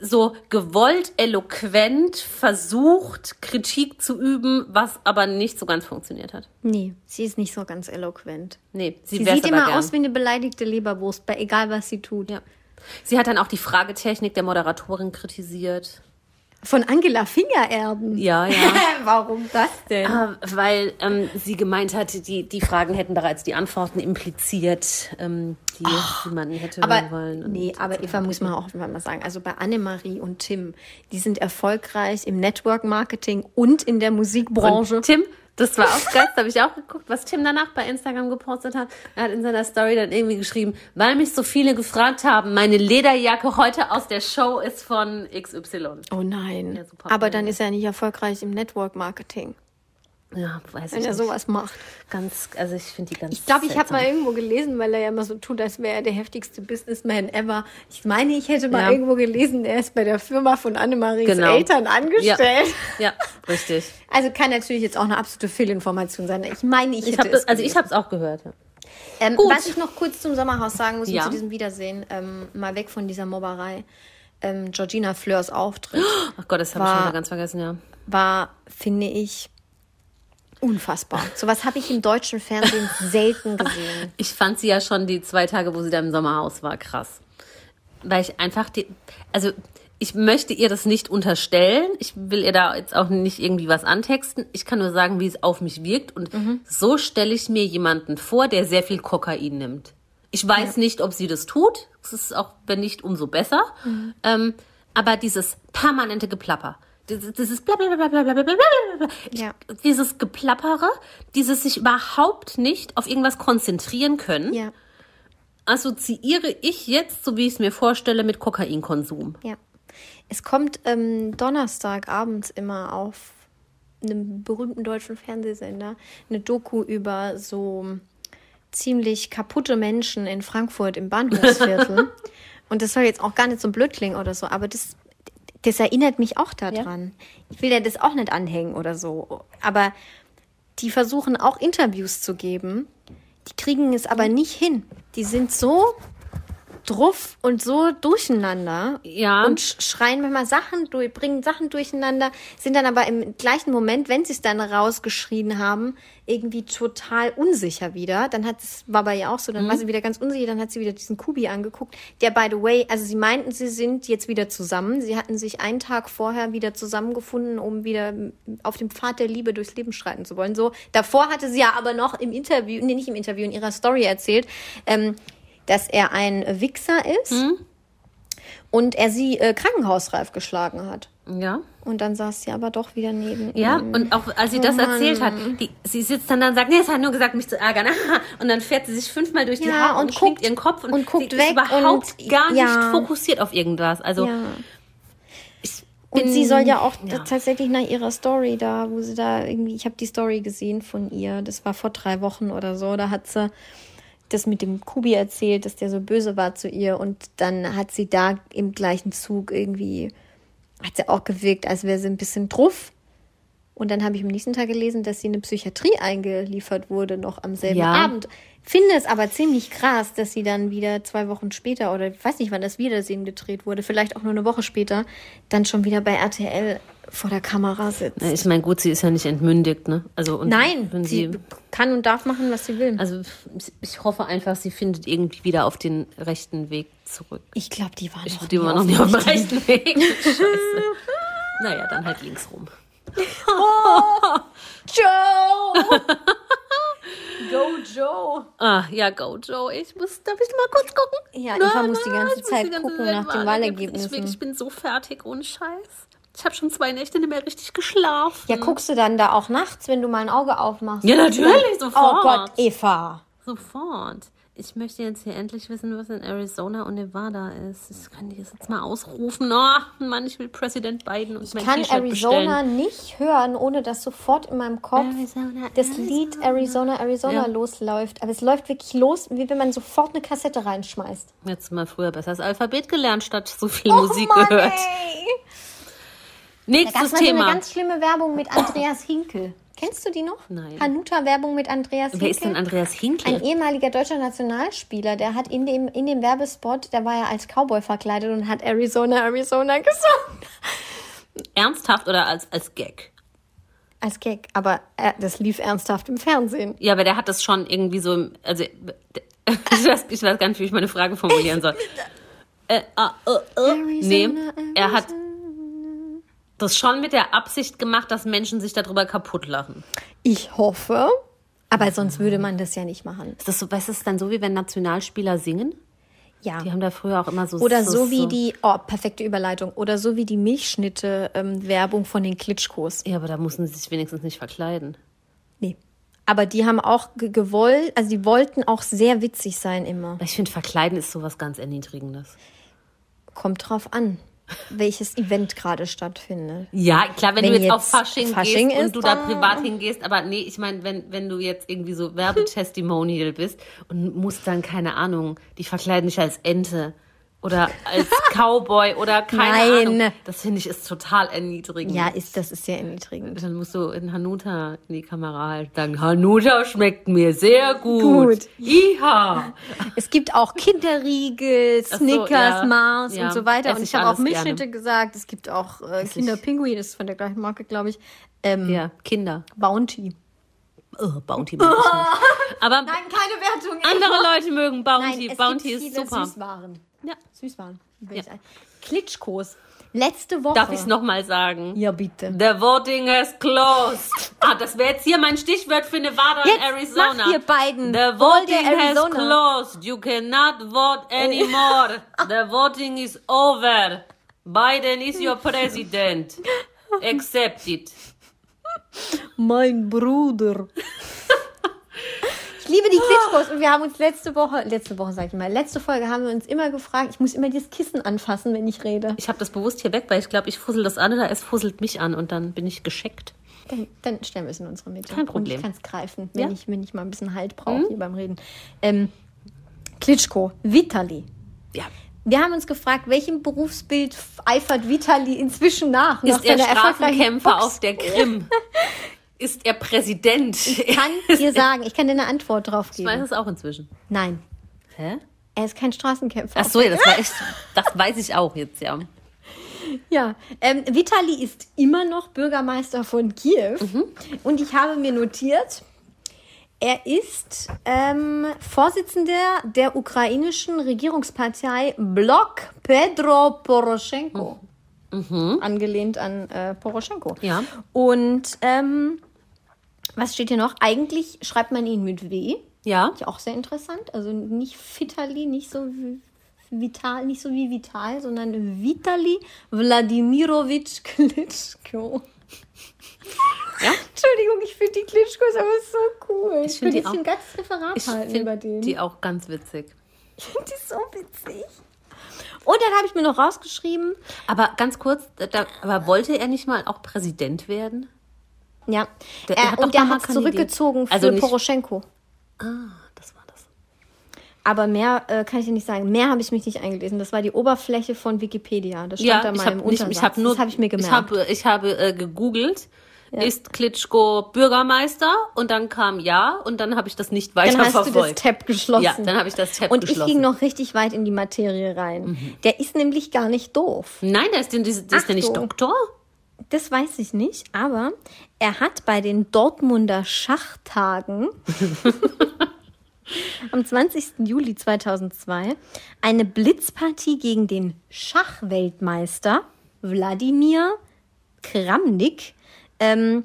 so gewollt, eloquent versucht, Kritik zu üben, was aber nicht so ganz funktioniert hat. Nee, sie ist nicht so ganz eloquent. Nee, sie, Sie sieht immer gern. aus wie eine beleidigte Leberwurst, bei egal was sie tut. Ja. Sie hat dann auch die Fragetechnik der Moderatorin kritisiert. Von Angela Finger erben. Ja, ja. Warum das denn? Ah, weil ähm, sie gemeint hat, die, die Fragen hätten bereits die Antworten impliziert, ähm, die, die man hätte Aber, hören wollen. Nee, aber Eva muss man auch mal sagen. Also bei Annemarie und Tim, die sind erfolgreich im Network Marketing und in der Musikbranche. Und Tim, das war auch geil, da habe ich auch geguckt, was Tim danach bei Instagram gepostet hat. Er hat in seiner Story dann irgendwie geschrieben, weil mich so viele gefragt haben, meine Lederjacke heute aus der Show ist von XY. oh nein. Ja, super. aber dann ist er nicht erfolgreich im Network Marketing, Ja, weiß wenn ich er nicht. sowas macht. Ganz, also ich finde die ganz Ich glaube, ich habe mal irgendwo gelesen, weil er ja immer so tut, als wäre er der heftigste Businessman ever. Ich meine, ich hätte mal Ja. irgendwo gelesen, er ist bei der Firma von Annemaries Genau. Eltern angestellt. Ja, ja richtig. Also kann natürlich jetzt auch eine absolute Fehlinformation sein. Ich meine, ich, Ich hätte es also ich habe es auch gehört. Ja. Ähm, was ich noch kurz zum Sommerhaus sagen muss, Ja. zu diesem Wiedersehen, ähm, mal weg von dieser Mobberei. Ähm, Georgina Fleurs Auftritt Ach Gott, das habe ich schon wieder ganz vergessen, ja. war, finde ich, unfassbar. Sowas habe ich im deutschen Fernsehen selten gesehen. Ich fand sie ja schon die zwei Tage, wo sie da im Sommerhaus war, krass. Weil ich einfach die, also ich möchte ihr das nicht unterstellen. Ich will ihr da jetzt auch nicht irgendwie was antexten. Ich kann nur sagen, wie es auf mich wirkt. Und so stelle ich mir jemanden vor, der sehr viel Kokain nimmt. Ich weiß nicht, ob sie das tut. Es ist auch, wenn nicht, umso besser. Ähm, aber dieses permanente Geplapper. Dieses, dieses bla bla bla bla bla bla bla bla. Ja. Dieses Geplappere, dieses sich überhaupt nicht auf irgendwas konzentrieren können, Ja, assoziiere ich jetzt, so wie ich es mir vorstelle, mit Kokainkonsum. ja. Es kommt ähm, Donnerstagabends immer auf einem berühmten deutschen Fernsehsender eine Doku über so ziemlich kaputte Menschen in Frankfurt im Bahnhofsviertel. Und das soll jetzt auch gar nicht so blöd klingen oder so, aber das, das erinnert mich auch daran. Ich will ja das auch nicht anhängen oder so. Aber die versuchen auch Interviews zu geben. Die kriegen es aber nicht hin. Die sind so druff und so durcheinander Ja. und sch- schreien manchmal Sachen durch, bringen Sachen durcheinander, sind dann aber im gleichen Moment, wenn sie es dann rausgeschrien haben, irgendwie total unsicher wieder. Dann hat es, war bei ihr auch so, dann war sie wieder ganz unsicher, dann hat sie wieder diesen Kubi angeguckt, der by the way, also sie meinten, sie sind jetzt wieder zusammen. Sie hatten sich einen Tag vorher wieder zusammengefunden, um wieder auf dem Pfad der Liebe durchs Leben schreiten zu wollen. So, davor hatte sie ja aber noch im Interview, nee, nicht im Interview, in ihrer Story erzählt, ähm, dass er ein Wichser ist und er sie äh, krankenhausreif geschlagen hat. Ja. Und dann saß sie aber doch wieder neben Ja, ihm. und auch als sie das Mann. erzählt hat, die, sie sitzt dann da und sagt, nee, es hat nur gesagt, mich zu ärgern. und dann fährt sie sich fünfmal durch die Ja, Haare und, und guckt- ihren Kopf und, und guckt sie weg ist überhaupt und- gar ja. nicht fokussiert auf irgendwas. Also ja. Und sie soll ja auch ja. tatsächlich nach ihrer Story da, wo sie da irgendwie, ich habe die Story gesehen von ihr, das war vor drei Wochen oder so, da hat sie das mit dem Kubi erzählt, dass der so böse war zu ihr und dann hat sie da im gleichen Zug irgendwie, hat sie auch gewirkt, als wäre sie ein bisschen druff. Und dann habe ich am nächsten Tag gelesen, dass sie in eine Psychiatrie eingeliefert wurde, noch am selben Ja. Abend. Finde es aber ziemlich krass, dass sie dann wieder zwei Wochen später oder ich weiß nicht, wann das Wiedersehen gedreht wurde, vielleicht auch nur eine Woche später, dann schon wieder bei RTL vor der Kamera sitzt. ich meine, gut, sie ist ja nicht entmündigt, ne? Also und Nein, sie sie, kann und darf machen, was sie will. also ich hoffe einfach, sie findet irgendwie wieder auf den rechten Weg zurück. ich glaube, die war Ich noch die nie war noch auf nicht auf dem rechten Weg. Scheiße. Naja, dann halt links rum. Joe! Go Joe! Ah, ja, go, Joe. Ich muss, darf ich mal kurz gucken? Ja, Eva muss die ganze muss Zeit die ganze gucken Zeit nach den Wahlergebnissen. Ich, ich bin so fertig, ohne Scheiß. Ich habe schon zwei Nächte nicht mehr richtig geschlafen. Ja, guckst du dann da auch nachts, wenn du mal ein Auge aufmachst? Ja, natürlich, Oh sofort. Gott, Eva. Sofort. Ich möchte jetzt hier endlich wissen, was in Arizona und Nevada ist. Das kann ich jetzt mal ausrufen. Oh, Mann, ich will Präsident Biden und Ich mein kann Arizona bestellen. nicht hören, ohne dass sofort in meinem Kopf Arizona, das Lied Arizona, Arizona Ja. losläuft. Aber es läuft wirklich los, wie wenn man sofort eine Kassette reinschmeißt. Jetzt mal früher besser das Alphabet gelernt, statt so viel Musik Oh Mann, gehört. ey. Da Nächstes gab es mal so eine Thema. ganz schlimme Werbung mit Andreas Hinkel. Kennst du die noch? Nein. Hanuta-Werbung mit Andreas Hinkel. Wer ist denn Andreas Hinkel? Ein ehemaliger deutscher Nationalspieler, der hat in dem, in dem Werbespot, der war ja als Cowboy verkleidet und hat Arizona, Arizona gesungen. Ernsthaft oder als, als Gag? Als Gag. Aber äh, das lief ernsthaft im Fernsehen. Ja, aber der hat das schon irgendwie so, im- also ich weiß, ich weiß gar nicht, wie ich meine Frage formulieren soll. Äh, äh, äh. Nee, Arizona, er hat das schon mit der Absicht gemacht, dass Menschen sich darüber kaputt lachen. Ich hoffe. Aber sonst würde man das ja nicht machen. Ist das so, weißt du, ist dann so, wie wenn Nationalspieler singen? Ja. Die haben da früher auch immer so Oder so wie die, oh, perfekte Überleitung. Oder so wie die Milchschnitte-Werbung von den Klitschkos. Ja, aber da mussten sie sich wenigstens nicht verkleiden. Nee. Aber die haben auch ge- gewollt, also die wollten auch sehr witzig sein immer. Ich finde, verkleiden ist sowas ganz Erniedrigendes. Kommt drauf an, welches Event gerade stattfindet. Ja, klar, wenn, Wenn du jetzt, jetzt auf Fasching, Fasching gehst ist, und du da privat hingehst, aber nee, ich meine, wenn, wenn du jetzt irgendwie so Werbetestimonial bist und musst dann, keine Ahnung, die verkleiden dich als Ente oder als Cowboy oder keine Nein. Ahnung. Das finde ich ist total erniedrigend. Ja, ist, das ist sehr erniedrigend. Dann musst du in Hanuta in die Kamera halt sagen, Hanuta schmeckt mir sehr gut. Gut. Iha. Es gibt auch Kinderriegel, so, Snickers, ja. Mars Ja, und so weiter. Und ich habe auch gerne. Milchschnitte gesagt. Es gibt auch äh, Kinderpinguin, das ist von der gleichen Marke, glaube ich. Ähm, Ja, Kinder. Bounty. Oh, Bounty mag ich nicht. Aber Nein, keine Wertung. andere Leute mögen Bounty. Nein, Bounty ist super. Süßwaren. Ja. Süßwaren. Ja. Klitschkos. Letzte Woche. Darf ich es nochmal sagen? Ja, bitte. The voting has closed. Ah, das wäre jetzt hier mein Stichwort für Nevada Jetzt und Arizona. mach ihr beiden. The voting has closed. You cannot vote anymore. The voting is over. Biden is your president. Accept it. Mein Bruder. Ich liebe die Klitschkos und wir haben uns letzte Woche, letzte Woche sag ich mal, letzte Folge haben wir uns immer gefragt, ich muss immer dieses Kissen anfassen, wenn ich rede. Ich habe das bewusst hier weg, weil ich glaube, ich fussel das an oder es fusselt mich an und dann bin ich gescheckt. Dann, dann stellen wir es in unsere Mitte. Kein Problem. Und ich kann es greifen, wenn, Ja. Mhm. ich, wenn ich mal ein bisschen Halt brauche hier beim Reden. Ähm, Klitschko, Vitali. Ja. Wir haben uns gefragt, welchem Berufsbild eifert Vitali inzwischen nach? nach Ist er seiner erfolgreichen Strafenkämpfer auf der Krim? Ist er Präsident? Ich kann dir sagen, ich kann dir eine Antwort drauf Ich weiß geben. es auch inzwischen. Nein, Hä? er ist kein Straßenkämpfer. Ach so, ja, das, ich, das weiß ich auch jetzt, ja. Ja, ähm, Vitali ist immer noch Bürgermeister von Kiew. Mhm. Und ich habe mir notiert, er ist ähm, Vorsitzender der ukrainischen Regierungspartei Blok Pedro Poroschenko. Angelehnt an äh, Poroschenko. Mhm. Ja. Und ähm, was steht hier noch? Eigentlich schreibt man ihn mit W. Ja. Ist auch sehr interessant. Also nicht Vitali, nicht so wie Vital, nicht so wie Vital, sondern Vitali Wladimirovich Klitschko. Ja? Entschuldigung, ich finde die Klitschkos aber so cool. Ich, Ich find würde die hier ein auch- ganzes Referat Ich halten über den. finde die auch ganz witzig. Ich finde die so witzig. Und dann habe ich mir noch rausgeschrieben, Aber ganz kurz, da, aber wollte er nicht mal auch Präsident werden? Ja, Der- er, er hat doch und der hat zurückgezogen für Also Poroschenko. Ah, das war das. Aber mehr äh, kann ich dir nicht sagen. Mehr habe ich mich nicht eingelesen. Das war die Oberfläche von Wikipedia. Das stand Ja, da ich mal habe im nicht, Untersatz. ich habe nur, das habe ich mir gemerkt. Ich habe, ich habe äh, gegoogelt, ist Klitschko Bürgermeister und dann kam ja und dann habe ich das nicht weiter dann hast du das verfolgt. Tab geschlossen. Ja, dann habe ich das Tab Und geschlossen. Mhm. ich ging noch richtig weit in die Materie rein. Der ist nämlich gar nicht doof. Nein, der ist, der, der ist der nicht. Doktor? Das weiß ich nicht, aber er hat bei den Dortmunder Schachtagen am 20. Juli 2002 eine Blitzpartie gegen den Schachweltmeister Wladimir Kramnik. Ähm,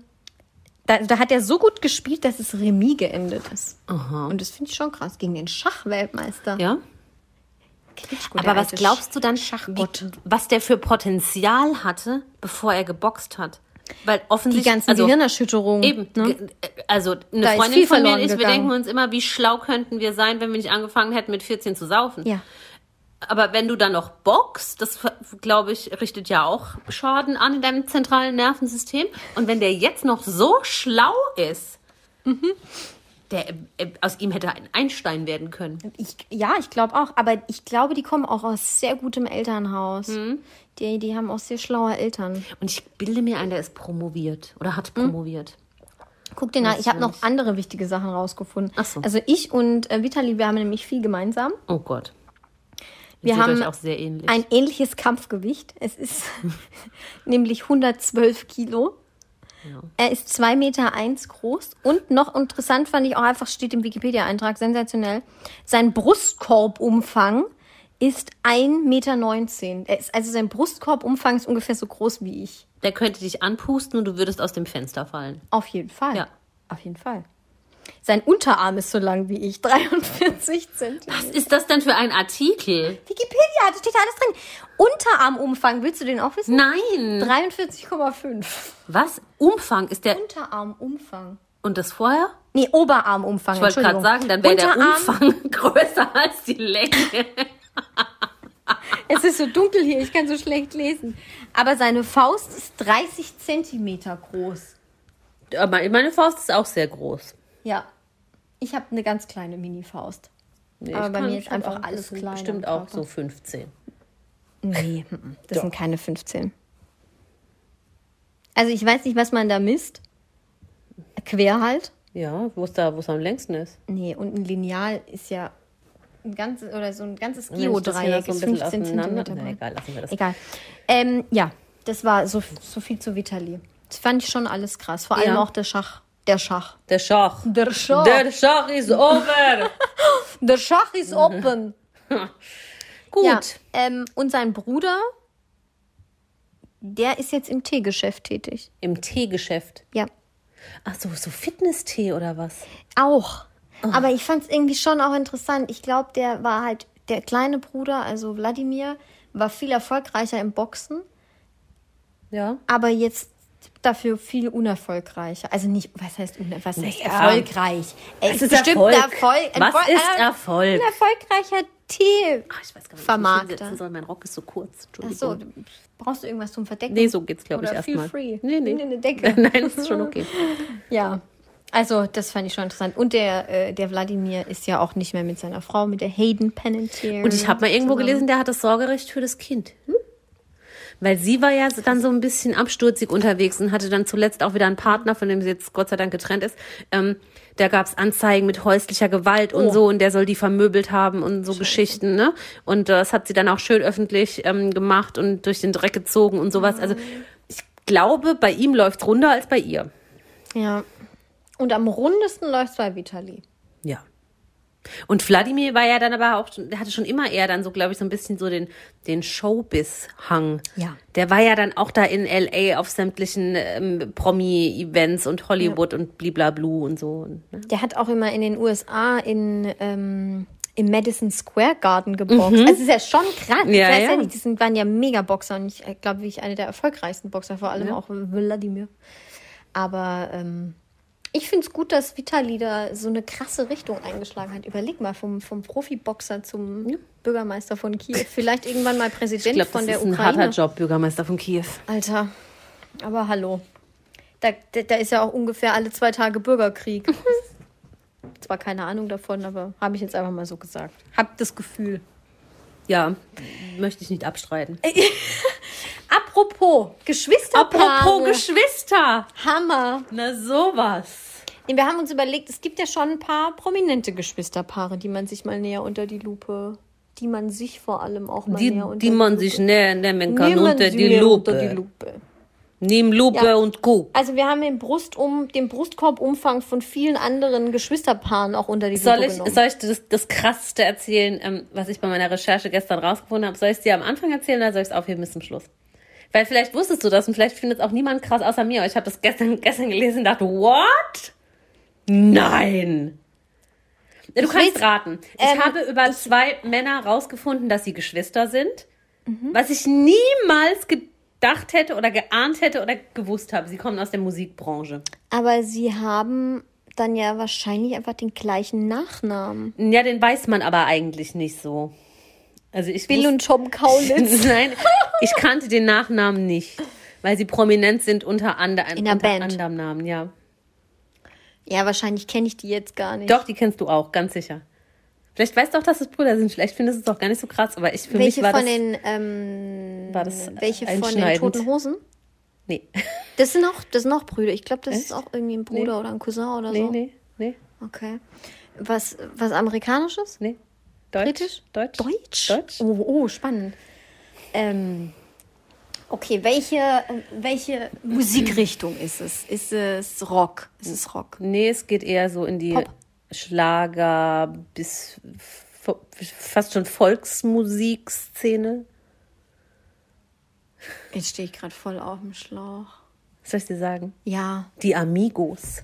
da, da hat er so gut gespielt, dass es Remis geendet ist. Und das finde ich schon krass. Gegen den Schachweltmeister. Ja. Klitschko, Aber was glaubst du dann, Schachgott. wie, was der für Potenzial hatte, bevor er geboxt hat? Weil Die offensichtlich ganzen also, Gehirnerschütterungen. Eben. Ne? ge- Also eine Da Freundin von mir und ich, wir denken uns immer, wie schlau könnten wir sein, wenn wir nicht angefangen hätten, mit 14 zu saufen. Ja. Aber wenn du dann noch boxst, das glaube ich, richtet ja auch Schaden an in deinem zentralen Nervensystem. Und wenn der jetzt noch so schlau ist, der, äh, aus ihm hätte ein Einstein werden können. Ich, ja, ich glaube auch. Aber ich glaube, die kommen auch aus sehr gutem Elternhaus. Mhm. Die, die haben auch sehr schlaue Eltern. Und ich bilde mir ein, der ist promoviert oder hat promoviert. Guck dir nach, ich habe noch andere wichtige Sachen rausgefunden. Ach so. Also ich und äh, Vitali, wir haben nämlich viel gemeinsam. Oh Gott. Wir seht haben auch sehr ähnlich. ein ähnliches Kampfgewicht. Es ist nämlich 112 Kilo. Ja. Er ist 2 Meter eins groß. Und noch interessant fand ich auch einfach, steht im Wikipedia-Eintrag, sensationell. Sein Brustkorbumfang ist 1,19 Meter. Er ist, also sein Brustkorbumfang ist ungefähr so groß wie ich. der könnte dich anpusten und du würdest aus dem Fenster fallen. Auf jeden Fall. Ja. Auf jeden Fall. Sein Unterarm ist so lang wie ich, 43 Zentimeter. Was ist das denn für ein Artikel? Wikipedia, da steht da alles drin. Unterarmumfang, willst du den auch wissen? Nein. 43,5. Was? Umfang ist der. Unterarmumfang. Und das vorher? Nee, Oberarmumfang. Ich wollte gerade sagen, dann wäre der Umfang größer als die Länge. Es ist so dunkel hier, ich kann so schlecht lesen. Aber seine Faust ist 30 Zentimeter groß. Aber meine Faust ist auch sehr groß. Ja. Ich habe eine ganz kleine Mini-Faust. Nee, Aber bei mir ist einfach auch- alles klein Bestimmt auch so 15. Nee, mm, das sind keine 15. Also ich weiß nicht, was man da misst. Quer halt. Ja, wo es da, wo es am längsten ist. Nee, und ein Lineal ist ja ein ganzes oder so ein ganzes Geodreieck so ein ist bisschen 15 auseinander- Zentimeter Nee, egal, lassen wir das. Egal. Ähm, ja, das war so, so viel zu Vitali. Das fand ich schon alles krass. Vor allem Ja. auch der Schach. Der Schach. Der Schach. Der Schach. Der Schach ist over. Der Schach ist open. Gut. Ja, ähm, und sein Bruder, der ist jetzt im Teegeschäft tätig. Im Teegeschäft. Ja, Ach so, so Fitness-Tee oder was? auch. Aber ich fand es irgendwie schon auch interessant. Ich glaube, der war halt, der kleine Bruder, also Wladimir, war viel erfolgreicher im Boxen, Ja. aber jetzt dafür viel unerfolgreicher. Also nicht, was heißt, was heißt Naja. erfolgreich? Er Was ist bestimmt Erfolg? Erfolg. Was Erfolg- ist Erfolg? Ein erfolgreicher Tee. Ach, ich weiß gar nicht, ich Vermarkter. hinsetzen soll. Mein Rock ist so kurz. Ach Entschuldigung. so, brauchst du irgendwas zum Verdecken? Nee, so geht's, glaube ich, erstmal. free. Nee, nee. Eine Decke. Nein, das ist schon okay. Ja, also das fand ich schon interessant. Und der, äh, der Wladimir ist ja auch nicht mehr mit seiner Frau, mit der Hayden Panettiere. Und ich habe mal irgendwo zusammen. gelesen, der hat das Sorgerecht für das Kind. Weil sie war ja dann so ein bisschen absturzig unterwegs und hatte dann zuletzt auch wieder einen Partner, von dem sie jetzt Gott sei Dank getrennt ist. Ähm, da gab es Anzeigen mit häuslicher Gewalt und Oh. so und der soll die vermöbelt haben und so Geschichten, ne? Und das hat sie dann auch schön öffentlich ähm, gemacht und durch den Dreck gezogen und sowas. Also ich glaube, bei ihm läuft's runder als bei ihr. Ja. Und am rundesten läuft es bei Vitali. Ja. Und Wladimir war ja dann aber auch, der hatte schon immer eher dann so, glaube ich, so ein bisschen so den, den Showbiz-Hang. Ja. Der war ja dann auch da in L.A. auf sämtlichen ähm, Promi-Events und Hollywood und bliblablu und so. Ne? Der hat auch immer in den USA in, ähm, im Madison Square Garden geboxt. Also das ist ja schon krass. Mhm. Ja, ich weiß ja. ja nicht, die sind, waren ja mega Boxer und ich glaube, wie ich eine der erfolgreichsten Boxer, vor allem Ja. auch Wladimir. Aber ähm, ich finde es gut, dass Vitali da so eine krasse Richtung eingeschlagen hat. Überleg mal, vom, vom Profiboxer zum Bürgermeister von Kiew. Vielleicht irgendwann mal Ich Präsident glaube, von das der ist ein Ukraine. harter Job, Bürgermeister von Kiew. Alter, aber hallo. Da, da, da ist ja auch ungefähr alle zwei Tage Bürgerkrieg. Zwar keine Ahnung davon, aber habe ich jetzt einfach mal so gesagt. Hab das Gefühl. Ja, möchte ich nicht abstreiten. Apropos Geschwisterpaare. Apropos Geschwister. Hammer. Na sowas. Wir haben uns überlegt, es gibt ja schon ein paar prominente Geschwisterpaare, die man sich mal näher unter die Lupe, die man sich vor allem auch mal Die, näher unter die man Lupe- sich näher nehmen kann Nehmen unter die Lupe. Unter die Lupe. Nimm Lupe Ja. und guck. Also wir haben den, Brustum, den Brustkorbumfang von vielen anderen Geschwisterpaaren auch unter die Soll Lupe ich, genommen. soll ich das, das Krasseste erzählen, ähm, was ich bei meiner Recherche gestern rausgefunden habe? Soll ich es dir am Anfang erzählen oder soll ich es aufheben bis zum Schluss? Weil vielleicht wusstest du das und vielleicht findet es auch niemand krass außer mir. Ich habe das gestern, gestern gelesen und dachte, what? Nein! Du kannst will's- raten. Ich ähm, habe über zwei Männer rausgefunden, dass sie Geschwister sind. Mhm. Was ich niemals gedacht hätte oder geahnt hätte oder gewusst habe. Sie kommen aus der Musikbranche. Aber sie haben dann ja wahrscheinlich einfach den gleichen Nachnamen. Ja, den weiß man aber eigentlich nicht so. Also ich Bill und Tom Kaulitz. Nein, ich kannte den Nachnamen nicht, weil sie prominent sind unter, ander, In unter Band. anderem Namen, ja. Ja, wahrscheinlich kenne ich die jetzt gar nicht. Doch, die kennst du auch, ganz sicher. Vielleicht weißt du auch, dass es Brüder sind. Vielleicht findest du es auch gar nicht so krass, aber ich für welche mich war von das, den ähm, war das welche von den toten Hosen? Nee, Das sind auch, das sind auch Brüder. Ich glaube, das Echt? ist auch irgendwie ein Bruder Nee. oder ein Cousin oder nee, so. nee, nee, Okay. Was, was amerikanisches? nee. Deutsch? Britisch? Deutsch? Deutsch? Deutsch? Oh, oh spannend. Ähm, okay, welche, äh, welche Musikrichtung ist es? Ist es Rock? Ist es Rock? Nee, es geht eher so in die Pop. Schlager bis fast schon Volksmusikszene. Jetzt stehe ich gerade voll auf dem Schlauch. Was soll ich dir sagen? Ja. Die Amigos.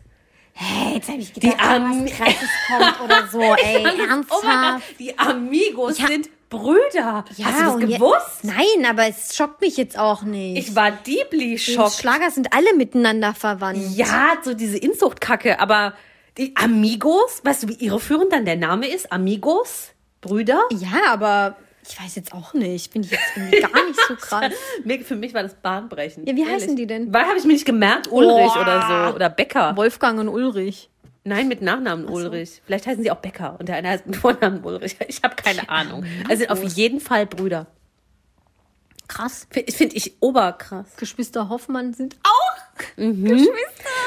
Hey, jetzt habe ich Die gedacht, da Am- was Krasses kommt oder so. Ey, ernsthaft. Die Amigos Ich sind Brüder. Hast du das gewusst? Nein, aber es schockt mich jetzt auch nicht. Ich war deeply Die schockt. Schlager sind alle miteinander verwandt. Ja, so diese Inzuchtkacke, aber die Amigos, weißt du, wie irreführend dann der Name ist? Amigos? Brüder? Ja, aber ich weiß jetzt auch nicht. Bin ich jetzt irgendwie gar nicht so krass. Für mich war das bahnbrechend. Ja, wie ehrlich. heißen die denn? Weil habe ich mir nicht gemerkt, Ulrich Boah. oder so. Oder Becker. Wolfgang und Ulrich. Nein, mit Nachnamen Ulrich. Vielleicht heißen sie auch Becker und der eine heißt mit Vornamen Ulrich. Ich habe keine Ahnung. Also auf jeden Fall Brüder. Krass. Finde find ich oberkrass. Geschwister Hoffmann sind auch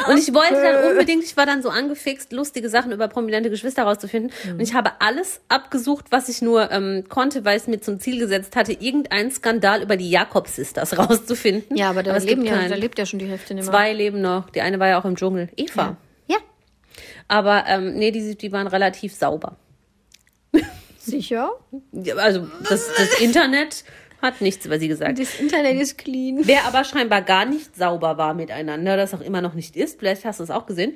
Und ich wollte dann unbedingt, ich war dann so angefixt, lustige Sachen über prominente Geschwister rauszufinden. Und ich habe alles abgesucht, was ich nur ähm, konnte, weil es mir zum Ziel gesetzt hatte, irgendeinen Skandal über die Jakobs-Sisters rauszufinden. Ja, aber da, es leben ja, da lebt ja schon die Hälfte nicht mehr. Zwei leben noch. Die eine war ja auch im Dschungel. Eva. Ja, Aber ähm, nee, die, die waren relativ sauber. sicher. Also das, das Internet hat nichts über sie gesagt. Das Internet ist clean. Wer aber scheinbar gar nicht sauber war miteinander, das auch immer noch nicht ist, vielleicht hast du es auch gesehen.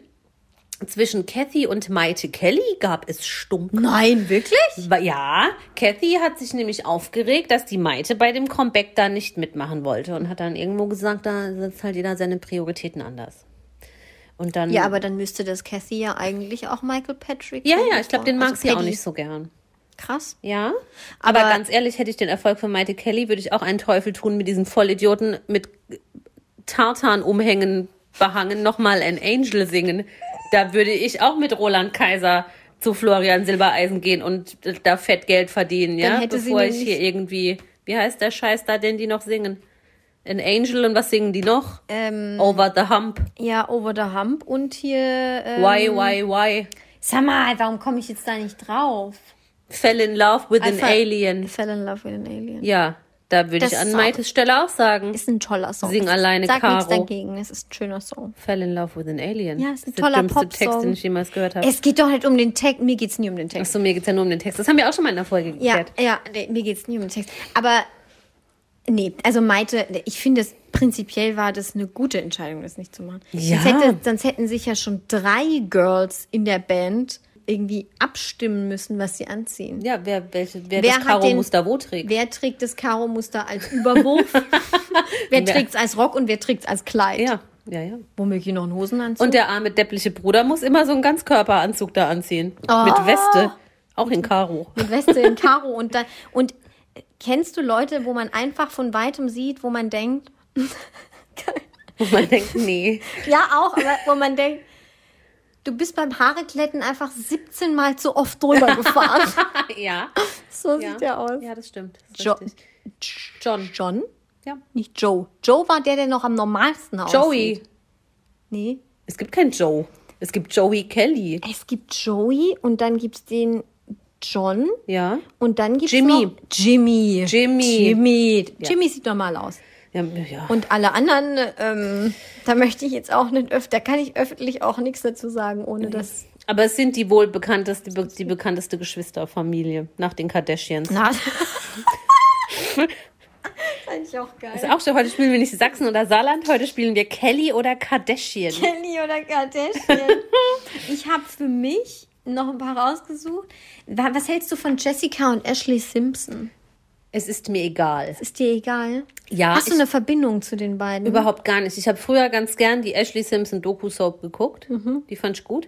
Zwischen Kathy und Maite Kelly gab es Stunk. Nein, wirklich? Ja, Kathy hat sich nämlich aufgeregt, dass die Maite bei dem Comeback da nicht mitmachen wollte und hat dann irgendwo gesagt, da setzt halt jeder seine Prioritäten anders. Und dann. Ja, aber dann müsste das Kathy ja eigentlich auch Michael Patrick. Ja, ja, ich glaube, den also mag sie auch Paddy. nicht so gern. Krass. Ja, aber, Aber- ganz ehrlich, hätte ich den Erfolg von Maite Kelly, würde ich auch einen Teufel tun, mit diesen Vollidioten mit Tartan-Umhängen behangen, nochmal ein Angel singen. Da würde ich auch mit Roland Kaiser zu Florian Silbereisen gehen und da fett Geld verdienen, ja, sie bevor ich hier irgendwie, wie heißt der Scheiß da, den die noch singen? Ein Angel und was singen die noch? Ähm, Over the Hump. ja, Over the Hump und hier. Ähm, Why, why, why? Sag mal, warum komme ich jetzt da nicht drauf? Fell in love with an Einfach- alien. Fell in love with an alien. Ja, da würde ich an ist Maites Stelle auch sagen. Ist ein toller Song. Sing alleine, Sag nichts Caro. dagegen, es ist ein schöner Song. Fell in Love with an Alien. Ja, ist ein das toller der dümmste Popsong. Text, den ich jemals gehört habe. Es geht doch nicht um den Text. Mir geht's nie um den Text. Achso, mir geht's ja nur um den Text. Das haben wir auch schon mal in der Folge Ja, geklärt. ja, nee, mir geht's nie um den Text. Aber nee, also Maite, ich finde es prinzipiell war das eine gute Entscheidung, das nicht zu machen. Ja. Sonst, hätte, sonst hätten sich ja schon drei Girls in der Band irgendwie abstimmen müssen, was sie anziehen. Ja, wer, welche, wer, Wer das Karo-Muster wo trägt. Wer trägt das Karo-Muster als Überwurf? wer Wer- trägt es als Rock und wer trägt es als Kleid? Ja, ja, ja. Womöglich noch einen Hosenanzug. Und der arme, deppliche Bruder muss immer so einen Ganzkörperanzug da anziehen. Oh. Mit Weste. Auch in Karo. mit Weste in Karo und dann und kennst du Leute, wo man einfach von weitem sieht, wo man denkt, Wo man denkt, nee. ja auch, aber wo man denkt, du bist beim Haarekletten einfach 17 Mal zu oft drüber gefahren. ja. so ja. sieht der aus. Ja, das stimmt. Das Jo richtig. John. John? Ja. Nicht Joe. Joe war der, der noch am normalsten aussieht. Joey. Nee. Es gibt keinen Joe. Es gibt Joey Kelly. Es gibt Joey und dann gibt's den John Ja. und dann gibt's Jimmy. noch Jimmy. Jimmy. Jimmy. Jimmy sieht normal aus. Ja, ja. Und alle anderen, ähm, da möchte ich jetzt auch nicht öfter, da kann ich öffentlich auch nichts dazu sagen, ohne dass. Aber es sind die wohl bekannteste, die, die bekannteste Geschwisterfamilie nach den Kardashians. Na. Fand ich auch geil. Ist auch schon, heute spielen wir nicht Sachsen oder Saarland, heute spielen wir Kelly oder Kardashian. Kelly oder Kardashian. ich habe für mich noch ein paar rausgesucht. Wa- Was hältst du von Jessica und Ashley Simpson? Es ist mir egal. Ist dir egal? Ja, Hast du eine Verbindung zu den beiden? Überhaupt gar nicht. Ich habe früher ganz gern die Ashley Simpson Doku-Soap geguckt. Die fand ich gut.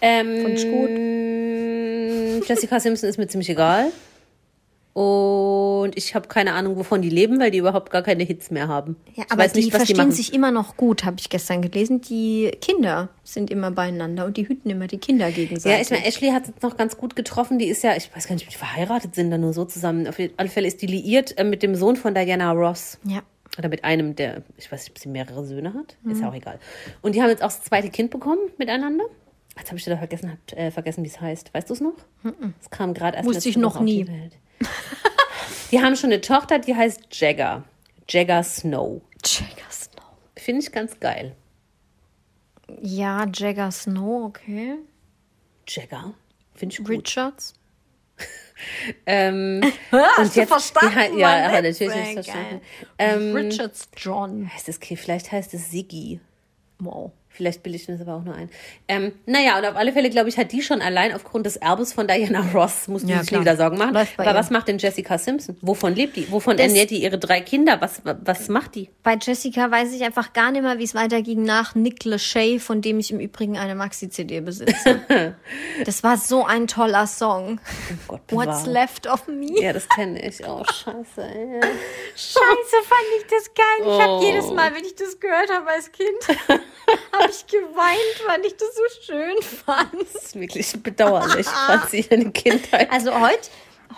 Ähm, Fand ich gut. Jessica Simpson ist mir ziemlich egal. Und ich habe keine Ahnung, wovon die leben, weil die überhaupt gar keine Hits mehr haben. Ja, ich aber weiß die nicht, was die verstehen machen. sich immer noch gut, habe ich gestern gelesen. Die Kinder sind immer beieinander und die hüten immer die Kinder gegenseitig. Ja, ich meine, Ashley hat es jetzt noch ganz gut getroffen. Die ist ja, ich weiß gar nicht, ob die verheiratet sind da nur so zusammen. Auf alle Fälle ist die liiert äh, mit dem Sohn von Diana Ross. ja. Oder mit einem, der, ich weiß nicht, ob sie mehrere Söhne hat. Ist Mhm. ja auch egal. Und die haben jetzt auch das zweite Kind bekommen miteinander. Jetzt habe ich wieder vergessen, hab, äh, vergessen wie es heißt. Weißt du es noch? Es kam gerade erst Wusste ich noch auf nie. Die, Welt. Die haben schon eine Tochter, die heißt Jagger. Jagger Snow. Jagger Snow. Finde ich ganz geil. Ja, Jagger Snow, okay. Jagger. Finde ich gut. Richards. Ähm, Hast du jetzt- verstanden, Ja, ja aber natürlich Geil. verstanden. Ähm, Richards John. heißt es, okay, vielleicht heißt es Siggi. Wow. Vielleicht bilde ich mir das aber auch nur ein. Ähm, naja, und auf alle Fälle, glaube ich, hat die schon allein aufgrund des Erbes von Diana Ross, muss Ja, sich klar. wieder Sorgen machen. Aber ihr. was macht denn Jessica Simpson? Wovon lebt die? Wovon Das- ernährt die ihre drei Kinder? Was, was macht die? Bei Jessica weiß ich einfach gar nicht mehr, wie es weiterging nach Nick Lachey, von dem ich im Übrigen eine Maxi-CD besitze. das war so ein toller Song. Oh Gott, What's left of me? Ja, das kenne ich. Oh, scheiße. ey. Scheiße, fand ich das geil. Ich Oh. habe jedes Mal, wenn ich das gehört habe als Kind, habe ich geweint, weil ich das so schön fand. Das ist wirklich bedauerlich, Franzi, deine Kindheit. Also heute,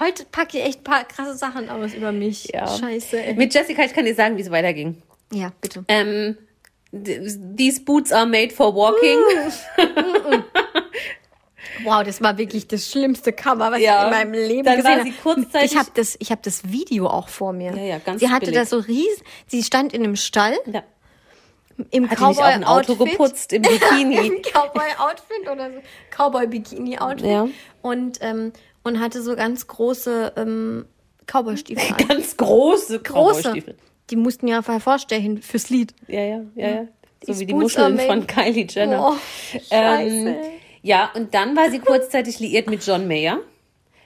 heute packe ich echt ein paar krasse Sachen aus über mich. Ja. Scheiße. Ey. Mit Jessica, ich kann dir sagen, wie es weiterging. Ja, bitte. Ähm, th- these boots are made for walking. Wow, das war wirklich das schlimmste Cover, was Ja. ich in meinem Leben Dann gesehen war habe. sie kurzzeitig- Ich habe das, ich habe das Video auch vor mir. Ja, ja, ganz Sie hatte billig. da so riesen. Sie stand in einem Stall Ja. Im Hat die nicht auch ein Auto Cowboy-Outfit. geputzt im Bikini? Im Cowboy-Outfit oder so. Cowboy-Bikini-Outfit. Ja. Und, ähm, und hatte so ganz große ähm, Cowboy-Stiefel an. Ganz große Große. Cowboystiefel. Die mussten ja hervorstehen fürs Lied. Ja, ja, ja, ja. So wie die Muscheln von Kylie Jenner. Oh, scheiße. Ähm, ja, und dann war sie kurzzeitig liiert mit John Mayer,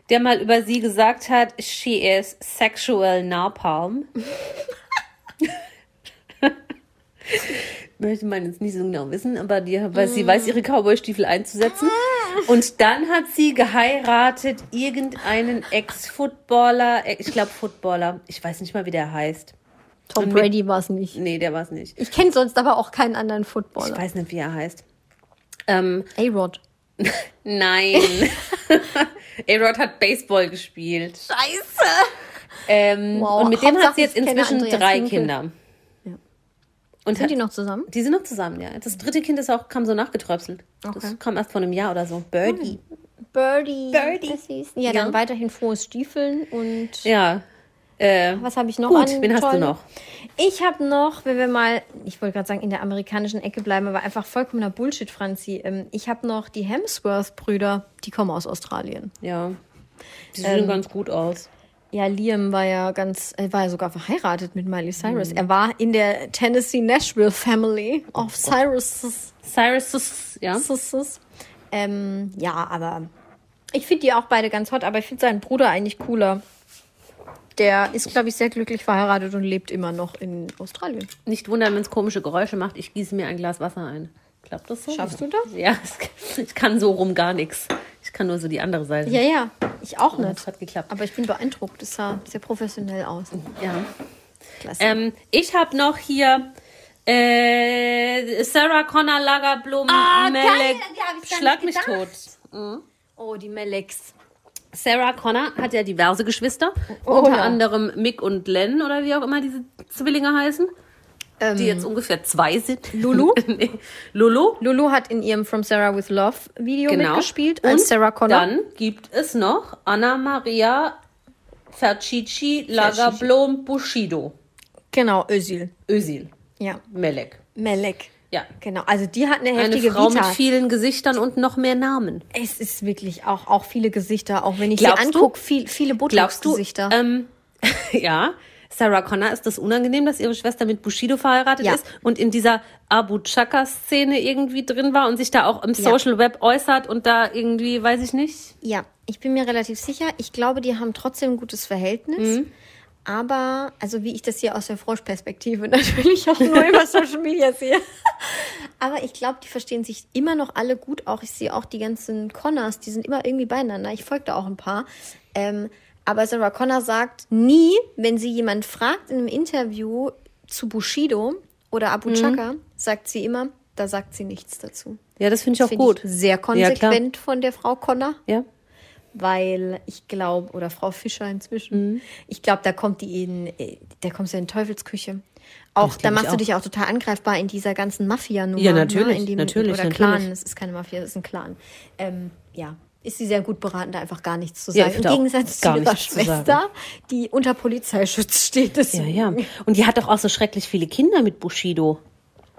der mal über sie gesagt hat, she is sexual napalm. Möchte man jetzt nicht so genau wissen, aber die, weil sie weiß, ihre Cowboystiefel einzusetzen. Und dann hat sie geheiratet irgendeinen Ex-Footballer, äh, ich glaube Footballer, ich weiß nicht mal, wie der heißt. Tom mit- Brady war es nicht. Nee, der war es nicht. Ich kenne sonst aber auch keinen anderen Ich Footballer. weiß nicht, wie er heißt. Ähm, A-Rod. Nein. A-Rod hat Baseball gespielt. Scheiße. Ähm, Wow, und mit dem hat Hauptsache, sie jetzt ich inzwischen drei Hinkel. Kinder. Und Sind die noch zusammen? die sind noch zusammen, ja. Das dritte Kind ist auch, kam so nachgetröpselt. Okay. Das kam erst vor einem Jahr oder so. Birdie. Birdie. Birdie. Ist- Ja, Ja. dann weiterhin frohes Stiefeln und Ja. Äh, was habe ich noch Gut, wen hast du noch? Ich habe noch, wenn wir mal, ich wollte gerade sagen, in der amerikanischen Ecke bleiben, aber einfach vollkommener Bullshit, Franzi. Ähm, Ich habe noch die Hemsworth-Brüder, die kommen aus Australien. ja. Die sehen ganz gut aus. Ja, Liam war ja ganz, er war ja sogar verheiratet mit Miley Mhm. Cyrus. Er war in der Tennessee Nashville Family of Cyrus. Cyrus, ist- ja. Ähm, ja, aber ich finde die auch beide ganz hot, aber ich finde seinen Bruder eigentlich cooler. Der ist, glaube ich, sehr glücklich verheiratet und lebt immer noch in Australien. Nicht wundern, wenn es komische Geräusche macht. Ich gieße mir ein Glas Wasser ein. Klappt das so? Schaffst du das? Ja, ich kann so rum gar nichts. Ich kann nur so die andere Seite. Ja, ja, ich auch Oh, nicht. das hat geklappt. Aber ich bin beeindruckt. Das sah sehr professionell aus. Ja. Klasse. Ähm, ich habe noch hier äh, Sarah Connor Lagerblum Ah, Melek. geil, Schlag mich tot. oh, die Melex. Sarah Connor hat ja diverse Geschwister, Oh, unter ja. anderem Mick und Len oder wie auch immer diese Zwillinge heißen, die jetzt ungefähr zwei sind. Lulu? nee. Lulu. Lulu hat in ihrem From Sarah with Love Video Genau. mitgespielt Und Sarah Connor. dann gibt es noch Anna Maria Fercici Lagerblom Bushido. Genau, Özil. Özil. Ja, Melek. Melek. Ja. Genau, also die hat eine Eine heftige Frau Vita. mit vielen Gesichtern und noch mehr Namen. Es ist wirklich auch, auch viele Gesichter, auch wenn ich Glaubst sie angucke, viel, viele Botox-Gesichter. ähm, ja, Sarah Connor ist das unangenehm, dass ihre Schwester mit Bushido verheiratet Ja. ist und in dieser Abu Chaka-Szene irgendwie drin war und sich da auch im Ja. Social Web äußert und da irgendwie, weiß ich nicht. ja, ich bin mir relativ sicher. Ich glaube, die haben trotzdem ein gutes Verhältnis. Mhm. Aber, also wie ich das hier aus der Froschperspektive natürlich auch nur über Social Media sehe. Aber ich glaube, die verstehen sich immer noch alle gut. Auch ich sehe auch die ganzen Connors, die sind immer irgendwie beieinander. Ich folge da auch ein paar. Ähm, aber Sarah Connor sagt nie, wenn sie jemand fragt in einem Interview zu Bushido oder Mhm. Abu Chaka, sagt sie immer, da sagt sie nichts dazu. Ja, das finde ich auch Finde gut. ich sehr Ja, konsequent von der Frau Connor Ja. weil ich glaube, oder Frau Fischer inzwischen, Mhm. ich glaube, da kommt die in, da kommst du in Teufelsküche. Auch, Das da machst du dich auch total angreifbar in dieser ganzen Mafia-Nummer. Ja, natürlich, Ne? In dem, natürlich, Oder natürlich. Clan, es ist keine Mafia, es ist ein Clan. Ähm, ja, ist sie sehr gut beraten, da einfach gar nichts zu Ja, sagen. ich Im Gegensatz zu ihrer nichts zu. Schwester, die unter Polizeischutz steht. Ja, Deswegen. ja. Und die hat doch auch so schrecklich viele Kinder mit Bushido.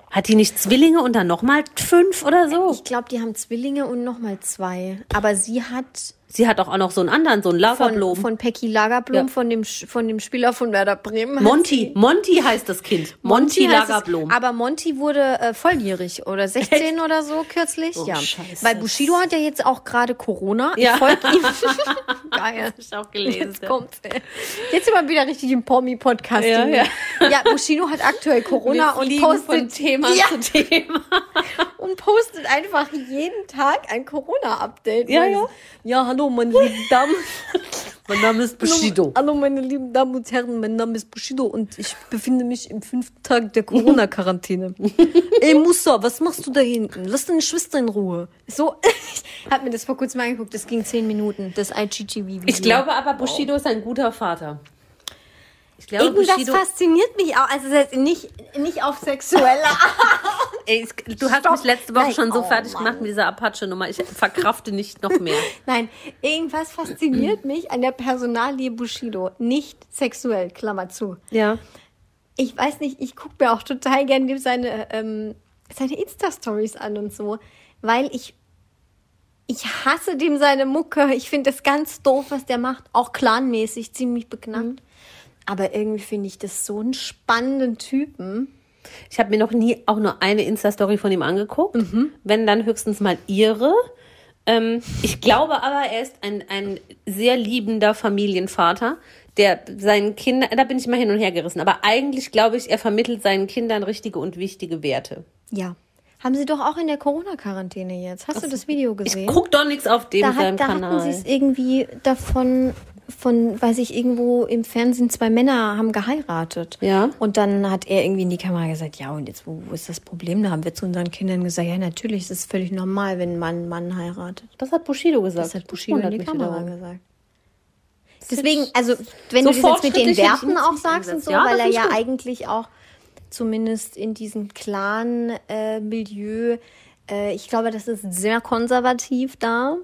Hat die nicht Zwillinge und dann nochmal fünf oder so? Ich glaube, die haben Zwillinge und nochmal zwei. Aber sie hat Sie hat auch noch so einen anderen, so einen Von, Lagerblom. von Pecky Lagerblom, Ja. von, dem, von dem Spieler von Werder Bremen. Monty, Monty heißt das Kind. Monty, es. Lagerblom. Aber Monty wurde äh, volljährig oder 16 oder so kürzlich. Oh, ja. Scheiße. Weil Bushido hat ja jetzt auch gerade Corona. Ja. Ich folge ihm. Geil. Hab ich auch gelesen. Jetzt kommt's. ey. Jetzt sind wir wieder richtig im Pommi-Podcast. Ja, ja. ja, Bushido hat aktuell Corona Wir und postet, von Thema ja, zu Thema. und postet einfach jeden Tag ein Corona-Update. Ja, ja. Ja, hallo, meine lieben Damen. Mein Name ist Hallo, hallo, meine lieben Damen und Herren, mein Name ist Bushido und ich befinde mich im fünften Tag der Corona-Quarantäne. Ey, Musa, was machst du da hinten? Lass deine Schwester in Ruhe. So, ich hab mir das vor kurzem angeguckt, das ging zehn Minuten, das IGTV-Video. Ich glaube aber, Bushido ist ein guter Vater. Ich glaube, Irgendwas Bushido. fasziniert mich auch, also das heißt nicht, nicht auf sexuelle Art. Ey, du hast Stopp. mich letzte Woche Nein. schon so Oh, fertig Mann. gemacht mit dieser Apache-Nummer. Ich verkrafte nicht noch mehr. Nein, irgendwas fasziniert mich an der Personalie Bushido. Nicht sexuell, Klammer zu. Ja. ich weiß nicht, ich gucke mir auch total gerne seine, ähm, seine Insta-Stories an und so, weil ich, ich hasse dem seine Mucke. Ich finde das ganz doof, was der macht. Auch clanmäßig, ziemlich beknackt. Aber irgendwie finde ich das so einen spannenden Typen. Ich habe mir noch nie auch nur eine Insta-Story von ihm angeguckt. Wenn dann höchstens mal ihre. Ähm, ich glaube aber, er ist ein, ein sehr liebender Familienvater, der seinen Kindern, da bin ich mal hin und her gerissen, aber eigentlich glaube ich, er vermittelt seinen Kindern richtige und wichtige Werte. Ja. Haben sie doch auch in der Corona-Quarantäne jetzt. Hast du das Video gesehen? Guck doch nichts auf dem da, hat, da hatten Kanal. sie es irgendwie davon, von, weiß ich, irgendwo im Fernsehen zwei Männer haben geheiratet. Ja. Und dann hat er irgendwie in die Kamera gesagt, ja, und jetzt, wo, wo ist das Problem? Da haben wir zu unseren Kindern gesagt, ja, natürlich, es ist völlig normal, wenn ein Mann einen Mann heiratet. Das hat Bushido gesagt. Das hat Bushido in die Kamera gesagt. Deswegen, also, wenn So du das jetzt mit den Werten auch sagst und so, Ja, weil er ja gut. eigentlich auch zumindest in diesem Clan-Milieu, äh, ich glaube, das ist sehr konservativ da.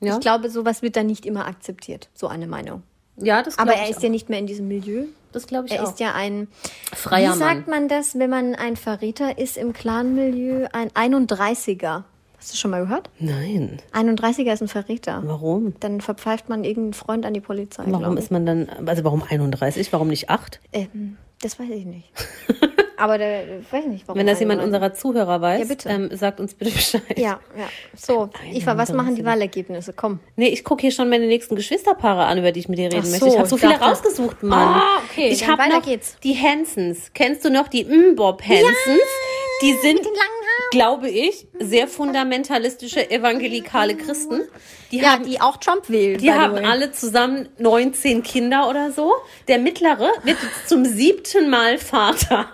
Ja, Ich glaube, sowas wird da nicht immer akzeptiert, so eine Meinung. ja das Aber er ist ja nicht mehr in diesem Milieu. auch. Das glaube ich Er auch. ist ja ein, Freier wie Mann. sagt man das, wenn man ein Verräter ist im Clan-Milieu? Ein 31er. Hast du schon mal gehört? Nein. 31er ist ein Verräter. Warum? Dann verpfeift man irgendeinen Freund an die Polizei. Warum ist man dann, also warum 31? Warum nicht 8? Ähm, das weiß ich nicht. Aber der, weiß ich nicht, warum. Wenn das jemand 31. unserer Zuhörer weiß, Ja. Ähm, sagt uns bitte Bescheid. Ja, ja. So, Eva, was machen die 31er? Wahlergebnisse? Komm. Nee, ich gucke hier schon meine nächsten Geschwisterpaare an, über die ich mit dir reden Ach möchte. so, Ich habe so viele rausgesucht, Mann. Ah, okay, Ich habe weiter noch geht's. die Hansons. Kennst du noch die Mbob Hansons? die sind, den langen. Glaube ich, sehr fundamentalistische evangelikale Christen. Die Ja, haben die auch Trump wählen. Die haben alle zusammen 19 Kinder oder so. Der mittlere wird jetzt zum siebten Mal Vater.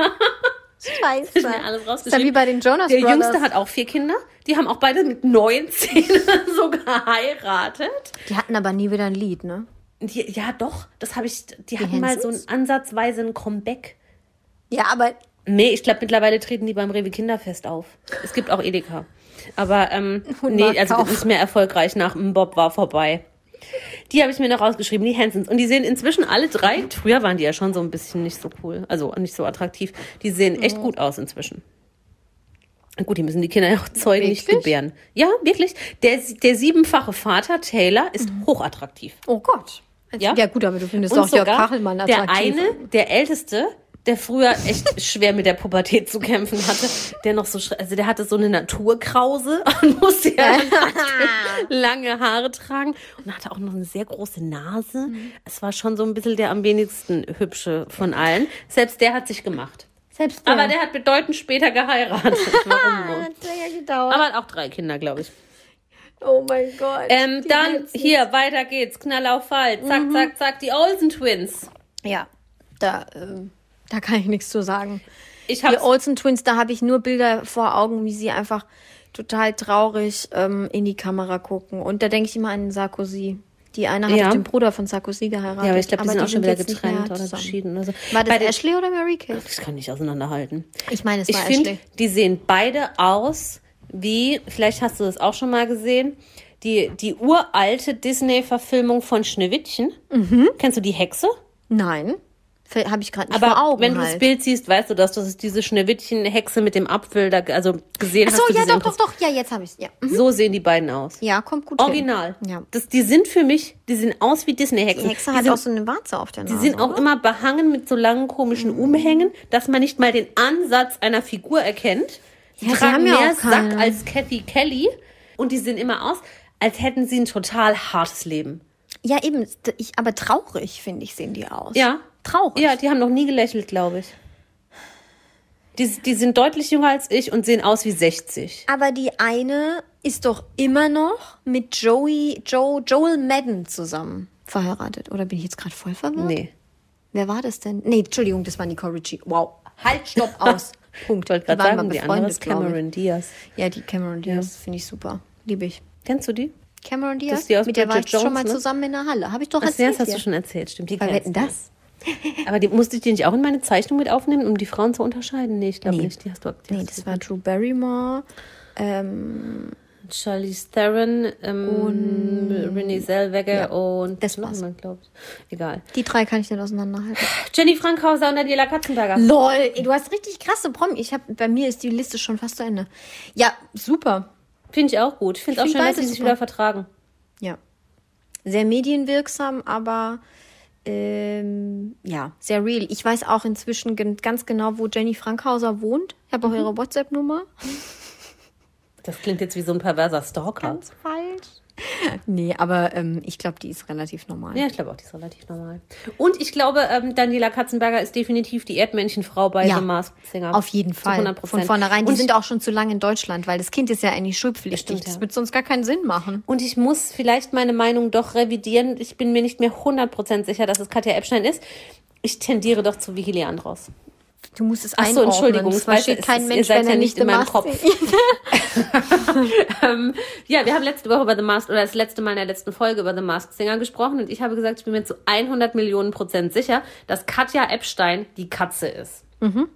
Scheiße. Mir alles Das ist ja wie bei den Jonas Der Brothers. jüngste hat auch vier Kinder. Die haben auch beide mit 19 so geheiratet. Die hatten aber nie wieder ein Lied, ne? Die, ja, doch, das habe ich. Die, hatten mal so ein Hansons? ansatzweise ein Comeback. Ja, aber Nee, ich glaube, mittlerweile treten die beim Rewe Kinderfest auf. Es gibt auch Edeka. Aber ähm, nee, also Kauf. nicht mehr erfolgreich nach Bob war vorbei. Die habe ich mir noch rausgeschrieben, die Hansons. Und die sehen inzwischen alle drei, früher waren die ja schon so ein bisschen nicht so cool, also nicht so attraktiv. Die sehen echt gut aus inzwischen. Gut, die müssen die Kinder ja auch zeugen, nicht gebären. Ja, wirklich. Der, der siebenfache Vater, Taylor, ist hochattraktiv. oh Gott. Ja? ja gut, aber du findest Und auch Jörg Kachelmann der attraktiv. eine, der älteste, der früher echt schwer mit der Pubertät zu kämpfen hatte, der noch so, also der hatte so eine Naturkrause und musste ja lange Haare tragen und hatte auch noch eine sehr große Nase. Mhm. Es war schon so ein bisschen der am wenigsten hübsche von allen. Selbst der hat sich gemacht. Selbst Aber der hat bedeutend später geheiratet. Warum hat länger gedauert. Aber hat auch drei Kinder, glaube ich. oh mein Gott. Ähm, dann hier, weiter geht's. Knall auf Fall. Zack, Mhm. zack, zack. Die Olsen Twins. Ja, da, ähm, da kann ich nichts zu sagen. Ich Die Olsen Twins, da habe ich nur Bilder vor Augen, wie sie einfach total traurig ähm, in die Kamera gucken. Und da denke ich immer an Sarkozy. Die eine hat Ja. den Bruder von Sarkozy geheiratet. Ja, aber ich glaube, die sind auch schon wieder getrennt oder geschieden oder so. War das Bei den- Ashley oder Mary Kate? Das kann ich auseinanderhalten. Ich meine, es Ich war finde, Ashley. die sehen beide aus wie, vielleicht hast du das auch schon mal gesehen, die, die uralte Disney-Verfilmung von Schneewittchen. Mhm. Kennst du die Hexe? Nein. Habe ich gerade nicht vor Aber Augen. wenn du halt. das Bild siehst, weißt du, dass das ist diese Schneewittchen-Hexe mit dem Apfel, da, also gesehen Ach so, hast ja, doch, doch, doch. Ja, jetzt habe ich Ja. Mhm. So sehen die beiden aus. ja, kommt gut Original. hin. Ja. Das, die sind für mich, die sehen aus wie Disney-Hexen. Die Hexe die hat sind, auch so eine Warze auf der Nase. die sind auch oder? immer behangen mit so langen komischen Umhängen, dass man nicht mal den Ansatz einer Figur erkennt. Die Ja, tragen haben ja mehr keine. Sack als Kathy Kelly und die sehen immer aus, als hätten sie ein total hartes Leben. Ja, eben. Ich, aber traurig, finde ich, sehen die aus. Ja. Traurig. Ja, die haben noch nie gelächelt, glaube ich. Die, die sind deutlich jünger als ich und sehen aus wie 60. Aber die eine ist doch immer noch mit Joey, Joe, Joel Madden zusammen verheiratet. Oder bin ich jetzt gerade voll verwirrt? Nee. Wer war das denn? Nee, Entschuldigung, das war Nicole Richie. Wow. Halt, stopp, aus. Punkt. Ich wollte Die gerade waren sagen, mal die andere ist Cameron Diaz. Ja, die Cameron Diaz finde ich super. Liebe ich. Kennst du die? Cameron Diaz? ist die aus Mit der war ich Bridget schon mal Jones, ne? zusammen in der Halle. Habe ich doch Ach, ja, erzählt. das hast du schon erzählt, stimmt. Die du. das? Aber die, musste ich die nicht auch in meine Zeichnung mit aufnehmen, um die Frauen zu unterscheiden? Nee, ich glaube Nee. nicht. Die hast du, die Nee, hast das du war Drew Barrymore. Ähm, Charlize Theron, ähm, Renee Zellweger Ja, und das war's. jemand, glaube ich. Egal. die drei kann ich nicht auseinanderhalten. Jenny Frankhauser und Daniela Katzenberger. Lol, ey, du hast richtig krasse Promi. Ich hab, bei mir ist die Liste schon fast zu Ende. Ja, super. Finde ich auch gut. Ich finde es auch schön, dass sie sich super. wieder vertragen. Ja. Sehr medienwirksam, aber ähm, ja, sehr real. Ich weiß auch inzwischen ganz genau, wo Jenny Frankhauser wohnt. Ich habe auch ihre WhatsApp-Nummer. Das klingt jetzt wie so ein perverser Stalker. falsch. Nee, aber ähm, ich glaube, die ist relativ normal. Ja, ich glaube auch, die ist relativ normal. Und ich glaube, ähm, Daniela Katzenberger ist definitiv die Erdmännchenfrau bei Ja, The Masked Singer. Auf jeden Fall. 100 Von vornherein. Die Und sind auch schon zu lange in Deutschland, weil das Kind ist ja eigentlich schulpflichtig. stimmt, Das ja. wird sonst gar keinen Sinn machen. Und ich muss vielleicht meine Meinung doch revidieren. Ich bin mir nicht mehr 100% sicher, dass es Katja Epstein ist. Ich tendiere doch zu Vicky Leandros. Du musst es Ach so, einordnen. Entschuldigung, Es versteht es kein Mensch, ihr seid wenn ja er nicht in meinem Kopf. Ähm, ja, wir haben letzte Woche über The Masked, oder das letzte Mal in der letzten Folge über The Masked Singer gesprochen und ich habe gesagt, ich bin mir zu 100 Millionen Prozent sicher, dass Katja Epstein die Katze ist. Mhm.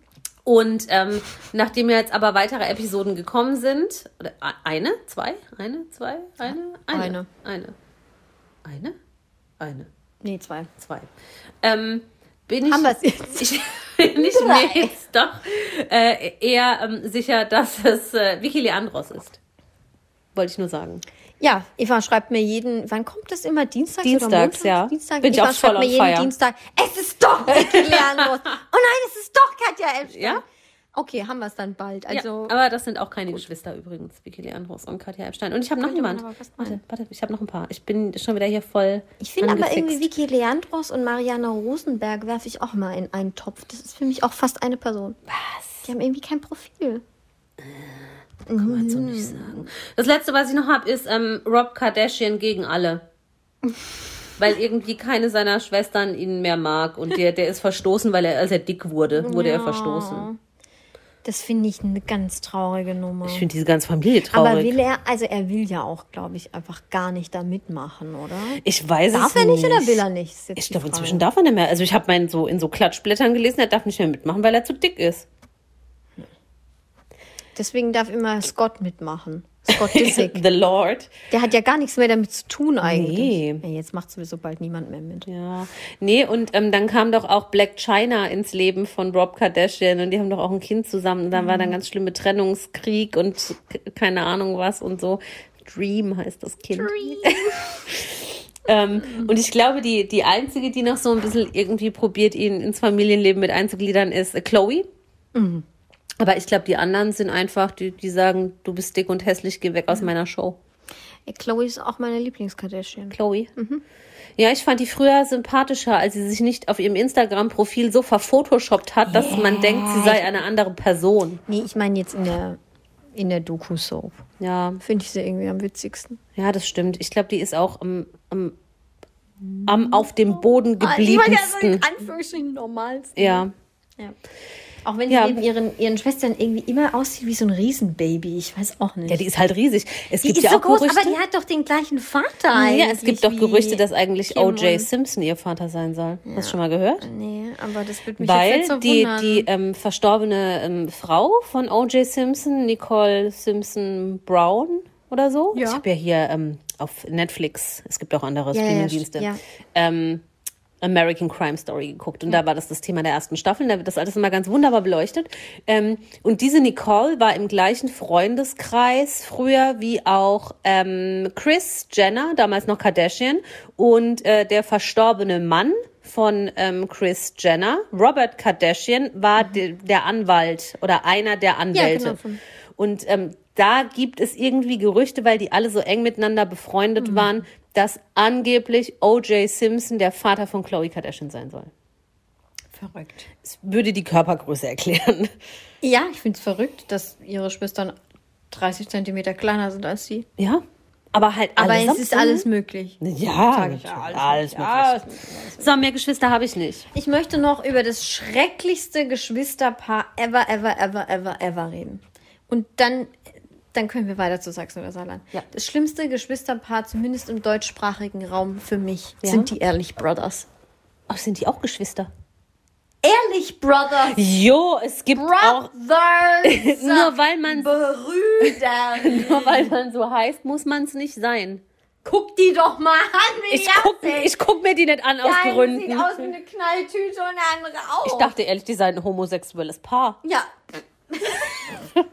Und ähm, nachdem jetzt aber weitere Episoden gekommen sind, oder eine, zwei, eine, zwei, eine, eine, Eine. eine, eine, eine, Nee, zwei. zwei. Ähm, bin ich, Haben wir's jetzt? Ich bin ich mir jetzt doch äh, eher ähm, sicher, dass es äh, Vicky Leandros ist. Wollte ich nur sagen. Ja, Eva schreibt mir jeden, wann kommt das immer? Dienstags, oder Dienstags, montags? ja. Dienstag. Bin ich Eva auch voll schreibt mir jeden fire. Dienstag, es ist doch Vicky Leandros. oh nein, es ist doch Katja Epstein. Ja? Okay, haben wir es dann bald. Also, ja, aber das sind auch keine Geschwister übrigens, Vicky Leandros und Katja Epstein. Und ich habe noch jemand. Warte, warte, ich habe noch ein paar. Ich bin schon wieder hier voll. ich finde aber irgendwie Vicky Leandros und Marianne Rosenberg werfe ich auch mal in einen Topf. Das ist für mich auch fast eine Person. Was? Die haben irgendwie kein Profil. Kann man so nicht sagen. Das letzte, was ich noch habe, ist ähm, Rob Kardashian gegen alle. Weil irgendwie keine seiner Schwestern ihn mehr mag. Und der, der ist verstoßen, weil er, als er dick wurde, wurde er verstoßen. Das finde ich eine ganz traurige Nummer. Ich finde diese ganze Familie aber traurig. will er, also er will ja auch, glaube ich, einfach gar nicht da mitmachen, oder? ich weiß Darf es er nicht, nicht oder will er nicht? Ich glaube, inzwischen darf er nicht mehr. Also ich habe meinen so in so Klatschblättern gelesen, er darf nicht mehr mitmachen, weil er zu dick ist. Deswegen darf immer Scott mitmachen. Scott Disick. The Lord. Der hat ja gar nichts mehr damit zu tun eigentlich. Nee. Ja, jetzt macht sowieso bald niemand mehr mit. Ja. Nee, und ähm, dann kam doch auch Black China ins Leben von Rob Kardashian und die haben doch auch ein Kind zusammen. Und dann war Mhm. dann ganz schlimme Trennungskrieg und keine Ahnung was und so. Dream heißt das Kind. Ähm, und ich glaube, die, die einzige, die noch so ein bisschen irgendwie probiert, ihn ins Familienleben mit einzugliedern, ist Chloe. Mhm. Aber ich glaube, die anderen sind einfach, die, die sagen, du bist dick und hässlich, geh weg aus meiner Show. Ja, Chloe ist auch meine Lieblingskardashian. Chloe. Ja, ich fand die früher sympathischer, als sie sich nicht auf ihrem Instagram-Profil so verphotoshoppt hat, dass man denkt, sie sei eine andere Person. Nee, ich meine jetzt in der, in der Doku-Soap. Ja, Finde ich sie irgendwie am witzigsten. ja, das stimmt. Ich glaube, die ist auch am, am, am auf dem Boden Ah, Ich meine ja so in. Anführungsstrichen normalsten. Ja. Ja. Auch wenn sie Ja. neben ihren, ihren Schwestern irgendwie immer aussieht wie so ein Riesenbaby. Ich weiß auch nicht. Ja, die ist halt riesig. Es Die gibt ist ja so auch groß, Gerüchte. aber die hat doch den gleichen Vater ja, es gibt doch Gerüchte, dass eigentlich O.J. Simpson ihr Vater sein soll. Hast du schon mal gehört? Nee, aber das würde mich Weil jetzt nicht so die, wundern. die ähm, verstorbene ähm, Frau von O.J. Simpson, Nicole Simpson Brown oder so. Ja. Ich habe ja hier ähm, auf Netflix, es gibt auch andere Ja, ja, Streamingdienste. ja. American Crime Story geguckt und da war das das Thema der ersten Staffel. Da wird das alles immer ganz wunderbar beleuchtet. Ähm, und diese Nicole war im gleichen Freundeskreis früher wie auch ähm, Chris Jenner, damals noch Kardashian, und äh, der verstorbene Mann von ähm, Chris Jenner, Robert Kardashian, war de, der Anwalt oder einer der Anwälte. genau, von- Und ähm, da gibt es irgendwie Gerüchte, weil die alle so eng miteinander befreundet waren, dass angeblich O.J. Simpson der Vater von Khloe Kardashian sein soll. Verrückt. Das würde die Körpergröße erklären. Ja, ich finde es verrückt, dass ihre Schwestern 30 Zentimeter kleiner sind als sie. Ja, aber halt Aber allesamt es ist alles möglich. Ja, ich ja, alles alles möglich. Ja, möglich. So, mehr Geschwister habe ich nicht. Ich möchte noch über das schrecklichste Geschwisterpaar ever, ever, ever, ever, ever reden. Und dann, dann können wir weiter zu Sachsen oder Saarland. Ja. Das schlimmste Geschwisterpaar, zumindest im deutschsprachigen Raum für mich, Ja. sind die Ehrlich Brothers. Ach, sind die auch Geschwister? Ehrlich Brothers! Jo, es gibt auch. Brothers! Nur weil man Brüder! nur weil man so heißt, muss man es nicht sein. Guck die doch mal an, wie Ich guck, ich guck mir die nicht an aus Der eine Gründen. sieht aus wie eine Knalltüte und der andere auch. Ich dachte ehrlich, die seien ein homosexuelles Paar. Ja.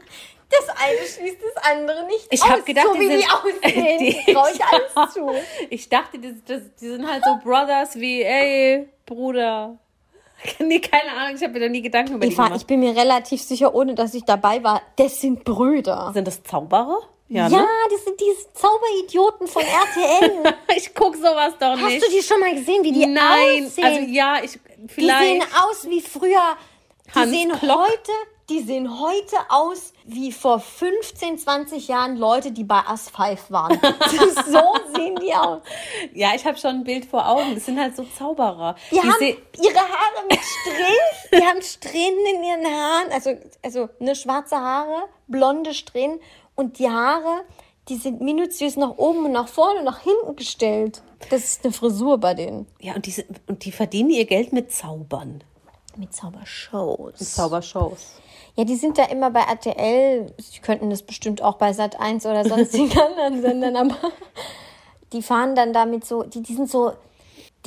Das eine schließt das andere nicht Ich aus. hab gedacht, so die wie die sind- aussehen, Die- traue ich alles Ja. zu. Ich dachte, die, die sind halt so Brothers wie, ey, Bruder. Nee, keine Ahnung, ich habe mir da nie Gedanken über die Eva, gemacht. ich bin mir relativ sicher, ohne dass ich dabei war, das sind Brüder. Sind das Zauberer? Ja, ne? das sind diese Zauberidioten von RTL. Ich guck sowas doch Hast nicht. du die schon mal gesehen, wie die Nein, aussehen? also ja, ich die vielleicht. sehen aus wie früher. Die Hans sehen Klock. heute, die sehen heute aus wie vor 15, 20 Jahren Leute, die bei As 5 waren. so sehen die aus. ja, ich habe schon ein Bild vor Augen. Das sind halt so Zauberer. Die, haben seh- ihre Haare mit Strähnen. Die haben Strähnen in ihren Haaren. Also, also ne, schwarze Haare, blonde Strähnen. Und die Haare, die sind minutiös nach oben und nach vorne und nach hinten gestellt. Das ist eine Frisur bei denen. ja, und die, sind- und die verdienen ihr Geld mit Zaubern. Mit Zaubershows. Zaubershows. Ja, die sind da immer bei RTL. Sie könnten das bestimmt auch bei Sat 1 oder sonstigen anderen Sendern, aber die fahren dann damit so, die, die sind so,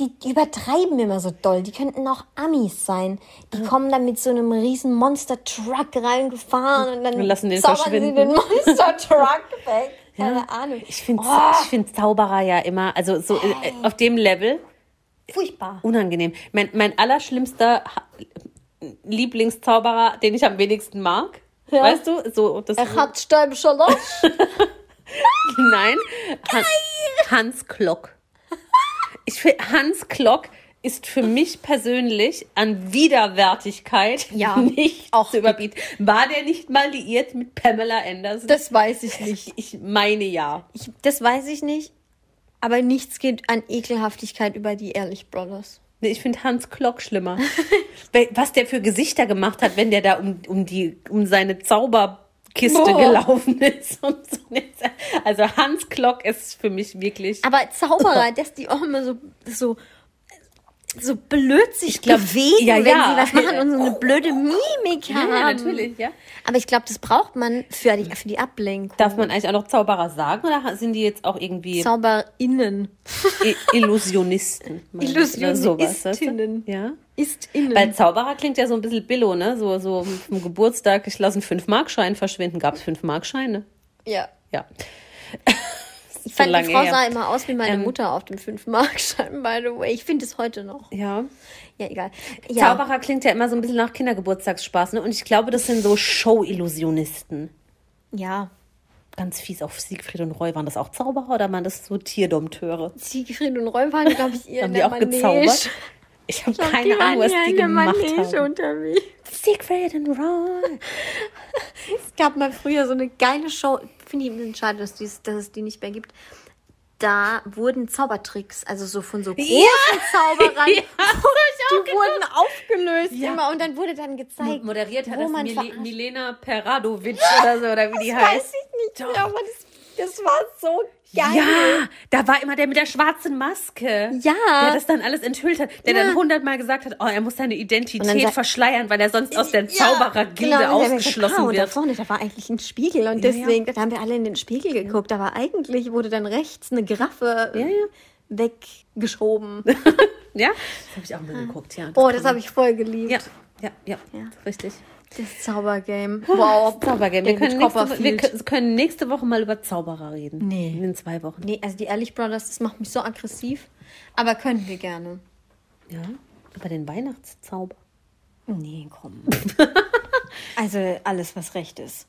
die, die übertreiben immer so doll. Die könnten auch Amis sein. Die kommen dann mit so einem riesen Monster-Truck reingefahren und dann Und lassen den zaubern sie den Monster-Truck weg. Keine Ahnung. Ich finde Oh. ich find Zauberer ja immer, also so äh, auf dem Level Furchtbar. unangenehm. Mein, mein allerschlimmster Lieblingszauberer, den ich am wenigsten mag. Ja. Weißt du? So, das Er hat stäubischer Losch. Nein. Han, Hans Klock. Ich finde, Hans Klock ist für mich persönlich an Widerwärtigkeit Ja, nicht auch zu überbieten. War der nicht mal liiert mit Pamela Anderson? Das weiß ich nicht. ich meine ja. Ich, das weiß ich nicht. Aber nichts geht an Ekelhaftigkeit über die Ehrlich Brothers. Nee, ich finde Hans Klock schlimmer. Was der für Gesichter gemacht hat, wenn der da um, um, die, um seine Zauberkiste Boah. gelaufen ist. So. Also Hans Klock ist für mich wirklich. Aber Zauberer, dass die auch immer so, so, so blöd sich glaub, bewegen, ja, wenn ja. sie was machen und so eine blöde Mimik ja, haben. ja, natürlich, ja. Aber ich glaube, das braucht man für die, für die Ablenkung. Darf man eigentlich auch noch Zauberer sagen oder sind die jetzt auch irgendwie ZauberInnen. Illusionisten? Illusionistinnen. Ja. Ist-Innen. Weil Zauberer klingt ja so ein bisschen billo, ne? So, so vom Geburtstag, ich lasse einen 5-Mark-Schein verschwinden. Gab es 5-Mark-Scheine? ja. Ja. Fand, lange die Frau her. sah immer aus wie meine Ähm, Mutter auf dem 5-Mark-Schein, by the way. Ich finde es heute noch. Ja. Ja, egal. Ja. Zauberer klingt ja immer so ein bisschen nach Kindergeburtstagsspaß, ne? Und ich glaube, das sind so Show-Illusionisten. Ja. Ganz fies auf Siegfried und Roy. Waren das auch Zauberer oder waren das so Tierdompteure? Siegfried und Roy waren, glaube ich, eher Haben die auch Manege. gezaubert? Ich habe glaub, keine Ahnung, was die gemacht Manege haben. unterwegs. Siegfried und Roy. Es gab mal früher so eine geile Show. Finde ich ein bisschen schade, dass, dies, dass es die nicht mehr gibt. Da wurden Zaubertricks, also so von so großen Zauberern, Ja, die wurden aufgelöst Ja. immer und dann wurde dann gezeigt, Moderiert hat wo das Mil. Milena Peradovic oder so, oder wie die Weiß heißt. ich nicht, aber das, das war so geil. Ja, da war immer der mit der schwarzen Maske. Ja. Der das dann alles enthüllt hat. Der Ja. dann hundertmal gesagt hat, oh, er muss seine Identität verschleiern, weil er sonst aus der Ja, Zauberergilde genau, gesagt, ausgeschlossen ah, und Da wird. vorne, da war eigentlich ein Spiegel und Ja, deswegen, da haben wir alle in den Spiegel geguckt. Aber eigentlich wurde dann rechts eine Giraffe Ja, ja. weggeschoben. Ja? Das habe ich auch mal geguckt, ja. Boah, das habe ich voll geliebt. Ja, ja, ja, Ja. richtig. Das Zaubergame. Wow. Zaubergame. Wir können, nächste, wir können nächste Woche mal über Zauberer reden. Nee. In zwei Wochen. Nee, also die Ehrlich Brothers, das macht mich so aggressiv. Aber können wir gerne. Ja. Über den Weihnachtszauber. Nee, komm. also alles, was recht ist.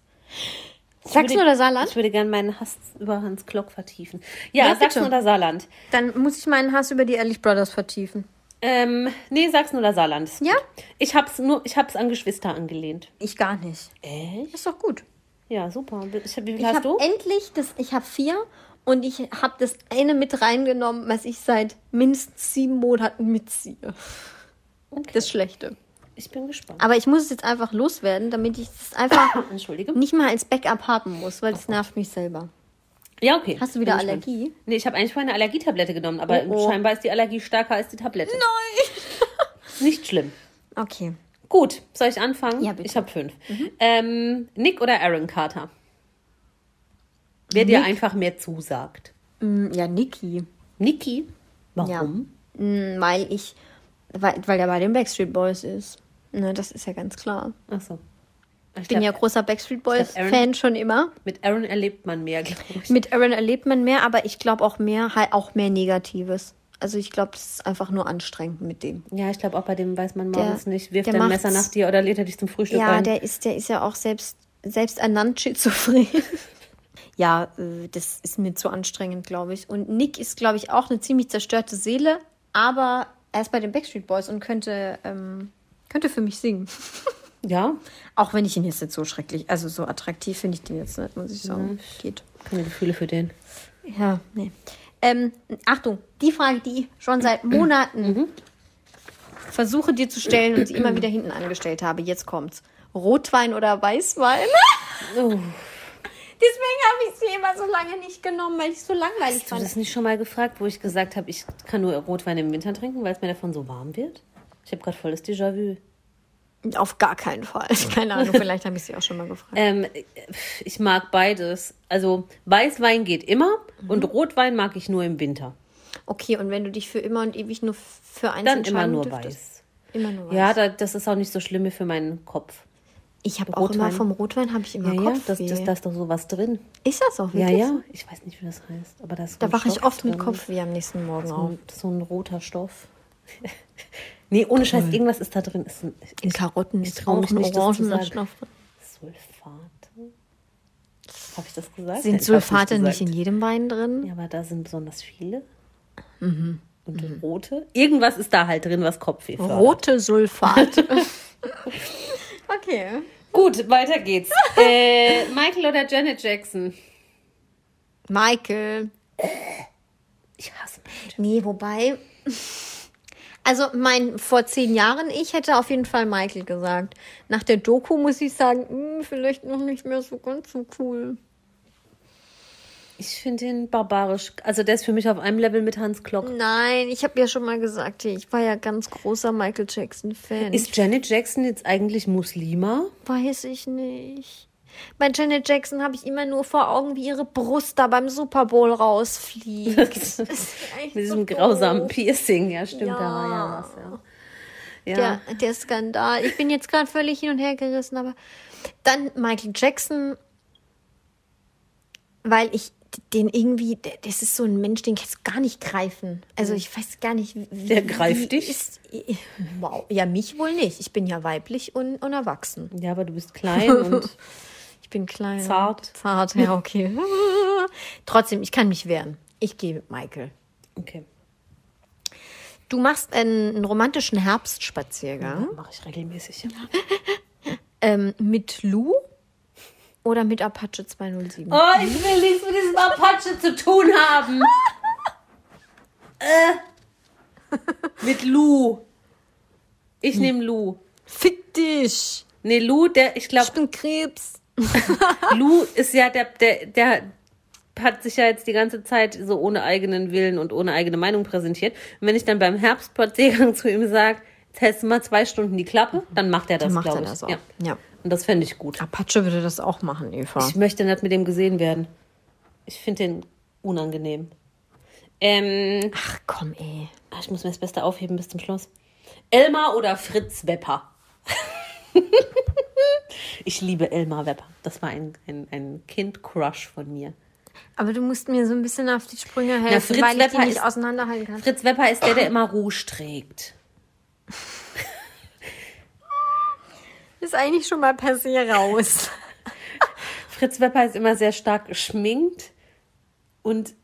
Sachsen würde- oder Saarland? Ich würde gerne meinen Hass über Hans Klock vertiefen. Ja, Ja, Sachsen bitte. oder Saarland? Dann muss ich meinen Hass über die Ehrlich Brothers vertiefen. Ähm, nee, Sachsen oder Saarland. ist Ja? gut. Ich hab's nur, ich hab's an Geschwister angelehnt. Ich gar nicht. Echt? Ist doch gut. Ja, super. Ich hab, wie viel Ich hast du? endlich das, ich habe vier und ich habe das eine mit reingenommen, was ich seit mindestens sieben Monaten mitziehe. Das Schlechte. Ich bin gespannt. Aber ich muss es jetzt einfach loswerden, damit ich es einfach nicht mal als Backup haben muss, weil das nervt mich selber. Ja, okay. Hast du wieder Bin gespannt. Allergie? Nee, ich habe eigentlich vorhin eine Allergietablette genommen, aber Oh, oh. scheinbar ist die Allergie stärker als die Tablette. Nein! Nicht schlimm. Okay. Gut, soll ich anfangen? Ja, bitte. Ich habe fünf. Ähm, Nick oder Aaron Carter? Wer dir Nick. einfach mehr zusagt. Mm, Ja, Niki. Niki? Warum? Mm, Weil ich, weil, weil der bei den Backstreet Boys ist. Ne, das ist ja ganz klar. Ach so. Ich bin glaub, ja großer Backstreet Boys-Fan schon immer. Mit Aaron erlebt man mehr, glaube ich. Mit Aaron erlebt man mehr, aber ich glaube auch mehr, halt auch mehr Negatives. Also ich glaube, es ist einfach nur anstrengend mit dem. Ja, ich glaube auch bei dem weiß man Der- morgens nicht. Wirft der er ein Messer nach dir oder lädt er dich zum Frühstück Ja, ein? der ist, der ist ja auch selbst, selbst ernannt schizophren. ja, äh, das ist mir zu anstrengend, glaube ich. Und Nick ist, glaube ich, auch eine ziemlich zerstörte Seele, aber er ist bei den Backstreet Boys und könnte, ähm, könnte für mich singen. ja, Auch wenn ich ihn jetzt nicht so schrecklich, also so attraktiv finde ich den jetzt nicht, muss ich sagen. Geht. keine Gefühle für den. Ja, nee. Ähm, Achtung, die Frage, die ich schon seit Monaten versuche dir zu stellen und sie immer wieder hinten angestellt habe. Jetzt kommt's. Rotwein oder Weißwein? Oh. Deswegen habe ich sie immer so lange nicht genommen, weil ich es so langweilig Hast du fand. das nicht schon mal gefragt, wo ich gesagt habe, ich kann nur Rotwein im Winter trinken, weil es mir davon so warm wird? Ich habe gerade volles Déjà-vu. Auf gar keinen Fall. Keine Ahnung, vielleicht habe ich sie auch schon mal gefragt. Ähm, ich mag beides. Also Weißwein geht immer und Rotwein mag ich nur im Winter. Okay, und wenn du dich für immer und ewig nur für eins Dann immer nur dürftest? weiß. Immer nur weiß. Ja, da, das ist auch nicht so schlimm für meinen Kopf. ich habe auch immer vom Rotwein habe ich immer Ja, ja, Kopfweh. das, das, da ist doch sowas drin. ist das auch Ja, wirklich? ja, ich weiß nicht, wie das heißt, aber da ist so Da wache ich oft mit drin. Kopfweh am nächsten Morgen So auf. so ein roter Stoff. nee, ohne Scheiß, irgendwas ist da drin. Ist ein, In Karotten ist auch ein nicht, Orangensaftstoff. sagen. Sulfate? Habe ich das gesagt? Sind hab's Sulfate nicht, gesagt. in jedem Wein drin? Ja, aber da sind besonders viele. Mhm. Und rote. Irgendwas ist da halt drin, was Kopfweh fördert. Rote Sulfate. okay. Gut, weiter geht's. äh, Michael oder Janet Jackson? Michael. Ich hasse mich. Nee, wobei. Also mein vor zehn Jahren, ich hätte auf jeden Fall Michael gesagt. Nach der Doku muss ich sagen, hm, vielleicht noch nicht mehr so ganz so cool. Ich finde ihn barbarisch. Also der ist für mich auf einem Level mit Hans Klock. Nein, ich habe ja schon mal gesagt, ich war ja ganz großer Michael Jackson-Fan. Ist Janet Jackson jetzt eigentlich Muslima? Weiß ich nicht. Bei Janet Jackson habe ich immer nur vor Augen, wie ihre Brust da beim Super Bowl rausfliegt. Das ist echt Mit so diesem grausamen doof. Piercing. Ja, stimmt, da war ja Ja. was. Ja. Ja. Der, der Skandal. Ich bin jetzt gerade völlig hin und her gerissen, aber dann Michael Jackson, weil ich den irgendwie, das ist so ein Mensch, den kann ich gar nicht greifen. Also ich weiß gar nicht, wie. Der greift dich? Ist, wow. Ja, mich wohl nicht. Ich bin ja weiblich und, und erwachsen. ja, aber du bist klein und bin klein. Zart. Zart, ja, okay. Trotzdem, ich kann mich wehren. Ich gehe mit Michael. okay. Du machst einen, einen romantischen Herbstspaziergang Mache ich regelmäßig. ähm, mit Lou oder mit Apache 207? Oh, ich will nichts mit diesem Apache zu tun haben. äh. Mit Lou. Ich nehme Lou. Fick dich! Nee, Lou, der, ich glaube, Ich bin Krebs. Lou ist ja der, der, der hat sich ja jetzt die ganze Zeit so ohne eigenen Willen und ohne eigene Meinung präsentiert. Und wenn ich dann beim Herbstspaziergang zu ihm sage, jetzt hältst du mal zwei Stunden die Klappe, dann macht er das, glaube er ich. das auch. Ja. Ja. Und das fände ich gut. Apache würde das auch machen, Eva. Ich möchte nicht mit dem gesehen werden. Ich finde den unangenehm. Ähm, Ach komm, ey. ach, ich muss mir das Beste aufheben bis zum Schluss. Elmar oder Fritz Wepper? ich liebe Elmar Wepper. Das war ein, ein, ein Kind-Crush von mir. Aber du musst mir so ein bisschen auf die Sprünge helfen, Fritz weil ich die Wepper nicht ist- auseinanderhalten kann. Fritz Wepper ist der, der immer Rouge trägt. Ist eigentlich schon mal per se raus. Fritz Wepper ist immer sehr stark geschminkt und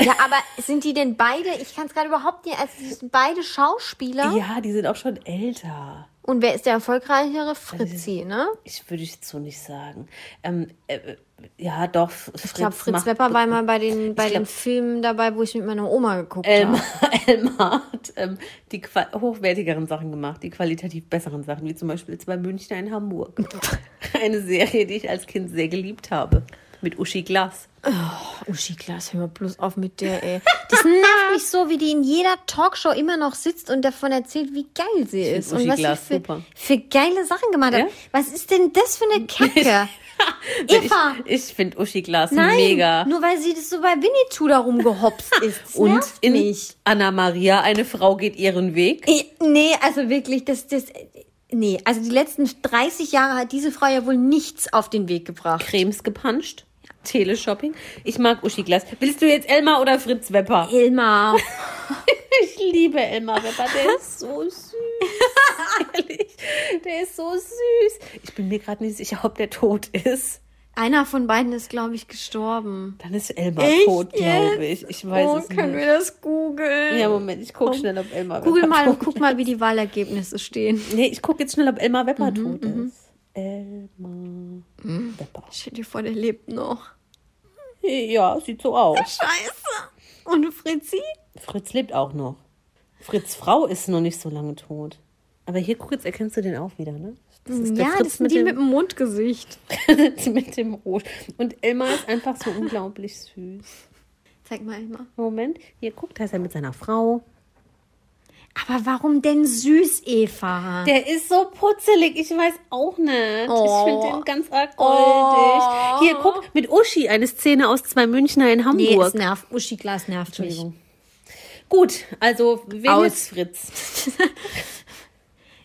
ja, aber sind die denn beide? Ich kann es gerade überhaupt nicht. Also, sind beide Schauspieler. ja, die sind auch schon älter. Und wer ist der erfolgreichere? Fritzi, ne? Ich würde jetzt so nicht sagen. Ähm, äh, äh, ja, doch. Fritz Ich glaube, Fritz Wepper war mal bei den, bei Ich den glaub- Filmen dabei, wo ich mit meiner Oma geguckt Elmar, habe. Elmar hat ähm, die hochwertigeren Sachen gemacht, die qualitativ besseren Sachen, wie zum Beispiel zwei Münchner in Hamburg. Eine Serie, die ich als Kind sehr geliebt habe. Mit Uschi Glas. Uschi Glas, hör mal bloß auf mit der, ey. Das nervt mich so, wie die in jeder Talkshow immer noch sitzt und davon erzählt, wie geil sie ist. Uschi Und was Glas sie super. für, für geile Sachen gemacht hat. Ja? Was ist denn das für eine Kacke? Eva! Ich, ich finde Uschi Glas Nein, mega. nur weil sie das so bei Winnetou da rumgehopst ist. Das Und in mich. Anna Maria, eine Frau geht ihren Weg. Eh, Nee, also wirklich, das, das, nee, also die letzten 30 Jahre hat diese Frau ja wohl nichts auf den Weg gebracht. Cremes gepanscht. Teleshopping. Ich mag Uschi Glas. Willst du jetzt Elmar oder Fritz Wepper? Elmar. Ich liebe Elmar Wepper, der ist so süß. Ehrlich, der ist so süß. Ich bin mir gerade nicht sicher, ob der tot ist. Einer von beiden ist, glaube ich, gestorben. Dann ist Elmar Echt tot, glaube ich. Ich weiß oh, es können nicht. wir das googeln? Ja, Moment, ich gucke schnell, ob Elmar Google Wepper mal und tot guck mal, wie die Wahlergebnisse stehen. Nee, ich gucke jetzt schnell, ob Elmar Wepper Mhm, tot ist. Elmar Wepper. Stell dir vor, der lebt noch. Ja, sieht so aus. Scheiße. Und Fritzi? Fritz lebt auch noch. Fritz Frau ist noch nicht so lange tot. Aber hier, guck, jetzt erkennst du den auch wieder, ne? Das ist der Ja, Fritz das sind die mit dem Mundgesicht. dem, mit dem Rot. Und Elmar ist einfach so unglaublich süß. Zeig mal Elmar. Moment, hier, guck, da ist er mit seiner Frau. Aber warum denn süß, Eva? Der ist so putzelig, ich weiß auch nicht. Oh. Ich finde den ganz arg goldig. Hier, guck, mit Uschi, eine Szene aus zwei Münchner in nee, Hamburg. es nervt. Uschi Glas nervt mich. Entschuldigung. Gut, also jetzt Fritz?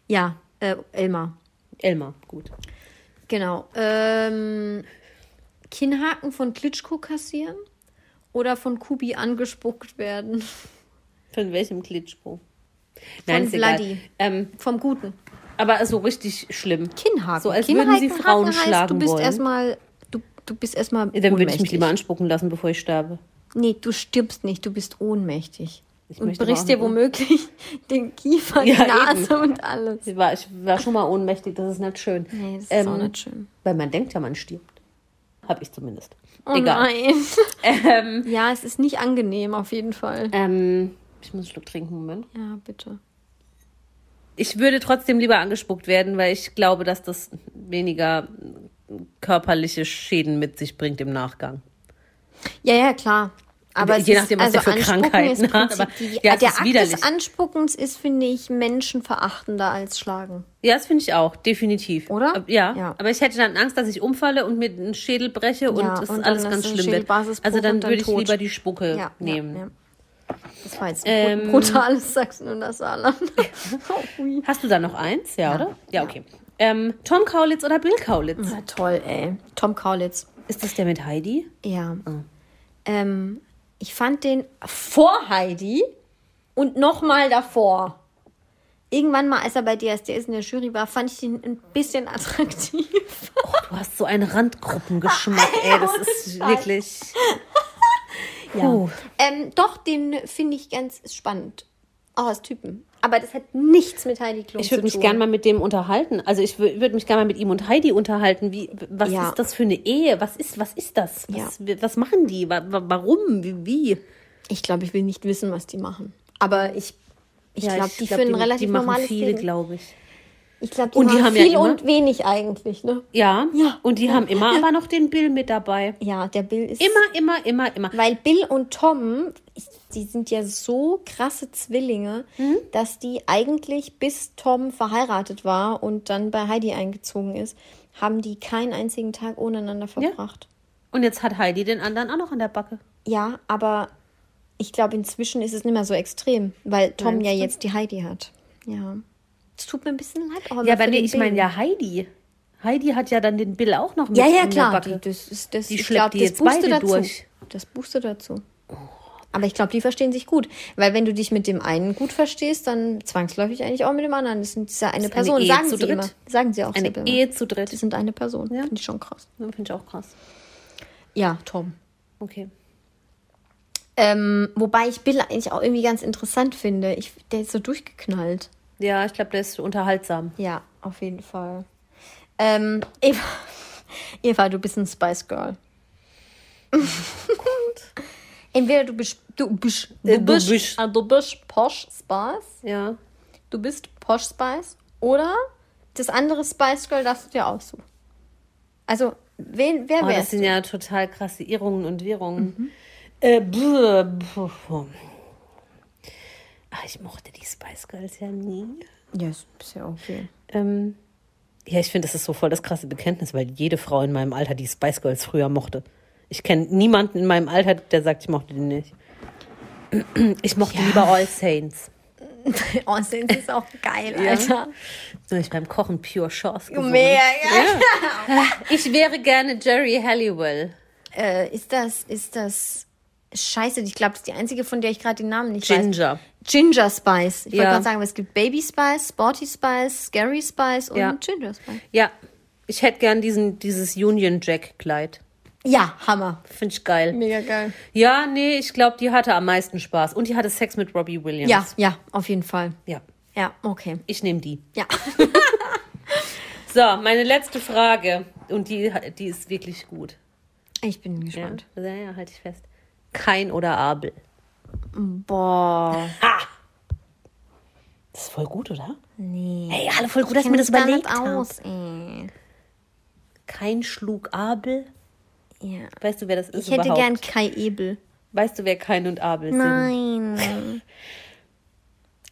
Ja, äh, Elmar. Elmar, gut. Genau. Ähm, Kinnhaken von Klitschko kassieren oder von Kubi angespuckt werden? Von welchem Klitschko? Von ist egal. Vladi. Ähm, Vom Guten. aber so richtig schlimm. Kinnhaken. So als Kinnhaken würden sie Frauen heißt, schlagen du bist wollen. erstmal du, du bist erstmal Dann würde ich mich lieber anspucken lassen, bevor ich sterbe. Nee, du stirbst nicht, du bist ohnmächtig. Ich und brichst dir womöglich den Kiefer, Ja, die Nase eben. und alles. Ich war, ich war schon mal ohnmächtig, das ist nicht schön. Nee, das ist Ähm, auch nicht schön. Weil man denkt ja, man stirbt. Hab ich zumindest. Oh Egal. nein. Ähm, Ja, es ist nicht angenehm auf jeden Fall. ähm, ich muss einen Schluck trinken, Moment. Ja, bitte. Ich würde trotzdem lieber angespuckt werden, weil ich glaube, dass das weniger körperliche Schäden mit sich bringt im Nachgang. Ja, ja, klar. Aber Je nachdem, was der für Krankheiten hat, aber die, ja, der ist Akt widerlich. des Anspuckens ist, finde ich, menschenverachtender als Schlagen. Ja, das finde ich auch, definitiv. Oder? Ja, Ja. aber ich hätte dann Angst, dass ich umfalle und mir den Schädel breche und Ja, es und alles ganz schlimm wird. Also dann dann würde ich tot. lieber die Spucke Ja, nehmen. Ja, ja. Das war jetzt ein Ähm, brutales Sachsen und das Saarland. oh. Hast du da noch eins? Ja, oder? Ja, okay. Ähm, Tom Kaulitz oder Bill Kaulitz? Ja, toll, ey. Tom Kaulitz. Ist das der mit Heidi? Ja. Ähm, ich fand den vor Heidi und nochmal davor. Irgendwann mal, als er bei DSDS in der Jury war, fand ich ihn ein bisschen attraktiv. Du hast so einen Randgruppengeschmack, ey. Das ist wirklich. Puh. Ähm, doch, den finde ich ganz spannend. Auch als Typen. Aber das hat nichts mit Heidi Klum Ich zu würde mich tun. gern mal mit dem unterhalten. Also ich wür- würde mich gerne mal mit ihm und Heidi unterhalten. Wie, was Ja. ist das für eine Ehe? Was ist, was ist das? Ja. Was, was machen die? Wa- wa- Warum? Wie? wie? Ich glaube, ich will nicht wissen, was die machen. Aber ich, ich Ja, glaube, die glaub, führen relativ die machen normales viele, Leben. glaube ich. Ich glaube, die, Und die haben ja viel immer- und wenig eigentlich, ne? Ja. Ja. Und die haben immer aber noch den Bill mit dabei. Ja, der Bill ist... Immer, immer, immer, immer. Weil Bill und Tom, die sind ja so krasse Zwillinge, Mhm. dass die eigentlich bis Tom verheiratet war und dann bei Heidi eingezogen ist, haben die keinen einzigen Tag ohne einander verbracht. Und jetzt hat Heidi den anderen auch noch an der Backe. Ja, aber Ich glaube, inzwischen ist es nicht mehr so extrem, weil Tom Meinst ja jetzt die Heidi hat. Ja. Es tut mir ein bisschen leid. aber Ja, aber nee, ich meine ja Heidi. Heidi hat ja dann den Bill auch noch mit Ja, ja, klar. Die, das ist, das, Die ich schleppt glaub, die das beide dazu. durch. Das boostet dazu. Aber ich glaube, die verstehen sich gut. Weil wenn du dich mit dem einen gut verstehst, dann zwangsläufig eigentlich auch mit dem anderen. Das sind ja eine ist eine Person. Ehe sagen zu sie immer. Sagen sie auch Eine selber immer. Ehe zu Die dritt. sind eine Person. Ja. Finde ich schon krass. Ja, Finde ich auch krass. Ja, Tom. Okay. Ähm, wobei ich Bill eigentlich auch irgendwie ganz interessant finde. Ich, der ist so durchgeknallt. Ja, ich glaube, der ist unterhaltsam. Ja, auf jeden Fall. Ähm, Eva, Eva, du bist ein Spice Girl. Entweder du bist du bist Äh, du du bist, bist. ah, du bist Posh Spice, Ja. du bist Posh Spice oder das andere Spice Girl darfst du dir aussuchen. Also wen, wer Oh, wärst das sind du? ja total krasse Irrungen und Wirrungen. Äh, buh, buh. Ach, ich mochte die Spice Girls ja nie. Ja, ist ist ja okay. Ähm, ja, ich finde, das ist so voll das krasse Bekenntnis, weil jede Frau in meinem Alter die Spice Girls früher mochte. Ich kenne niemanden in meinem Alter, der sagt, ich mochte die nicht. Ich mochte lieber All Saints. Oh, das ist auch geil, Ja. Alter. So ich beim Kochen Pure Chance gesungen. Mehr, ja. Ich wäre gerne Jerry Halliwell. Äh, ist das, ist das Scheiße, ich glaube, das ist die einzige, von der ich gerade den Namen nicht weiß. Ginger. Ginger Spice. Ich wollte Ja. gerade sagen, es gibt Baby Spice, Sporty Spice, Scary Spice und Ja. Ginger Spice. Ja, ich hätte gern diesen, dieses Union Jack Kleid. Ja, Hammer. Finde ich geil. Mega geil. Ja, nee, ich glaube, die hatte am meisten Spaß. Und die hatte Sex mit Robbie Williams. Ja, ja, auf jeden Fall. Ja, Ja, okay. ich nehme die. Ja. So, meine letzte Frage. Und die, die ist wirklich gut. Ich bin Ja, gespannt. ja, ja halte ich fest. Kein oder Abel. Boah. Das ist voll gut, oder? Nee. Hey, alle voll gut, dass ich mir das überlegt nicht habe. aus, ey. Kein schlug Abel. Ja. Weißt du, wer das ist Ich hätte überhaupt? gern Kai Ebel. Weißt du, wer Kein und Abel sind? Nein.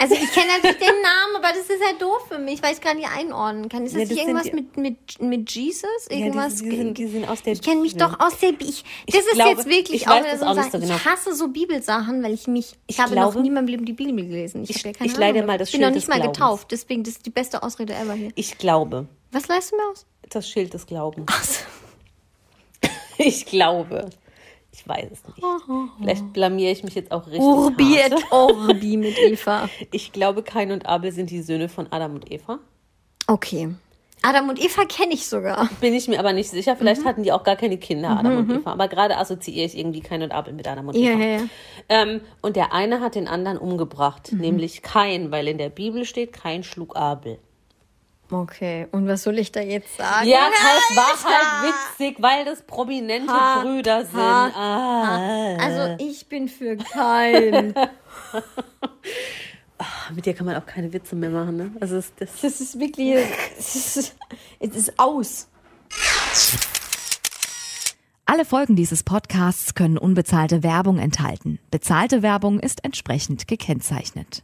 Also ich kenne natürlich den Namen, aber das ist halt doof für mich, weil ich gar nicht einordnen kann. Ist Ja, das, das nicht irgendwas die- mit, mit, mit Jesus? Irgendwas? die, die, sind, die sind aus der ich kenne mich doch aus der Bibel. Das ist glaube, jetzt wirklich ich auch weiß das so auch nicht so genau. Ich hasse so Bibelsachen, weil ich mich, ich, Ich habe glaube- noch nie in meinem Leben die Bibel gelesen. Ich, Ich- ja ich Ahnung. mal das Ich bin noch Schild nicht mal Glaubens. getauft, deswegen das ist die beste Ausrede ever hier. Ich glaube. Was leist du mir aus? Das Schild des Glaubens. Ach so. Ich glaube. Ich weiß es nicht. Vielleicht blamiere ich mich jetzt auch richtig. Urbi hart. et Orbi mit Eva. Ich glaube, Kain und Abel sind die Söhne von Adam und Eva. Okay. Adam und Eva kenne ich sogar. Bin ich mir aber nicht sicher. Mhm. Vielleicht hatten die auch gar keine Kinder, Adam und Eva. Aber gerade assoziiere ich irgendwie Kain und Abel mit Adam und Ja, Eva. ja, ja. Ähm, und der eine hat den anderen umgebracht, Mhm. nämlich Kain, weil in der Bibel steht, Kain schlug Abel. Okay, und was soll ich da jetzt sagen? Ja, das war halt witzig, weil das prominente Ha, Brüder sind. ha, ah. Also ich bin für kein. Mit dir kann man auch keine Witze mehr machen, ne? Also es, das, Das ist wirklich. Es ist, es ist aus. Alle Folgen dieses Podcasts können unbezahlte Werbung enthalten. Bezahlte Werbung ist entsprechend gekennzeichnet.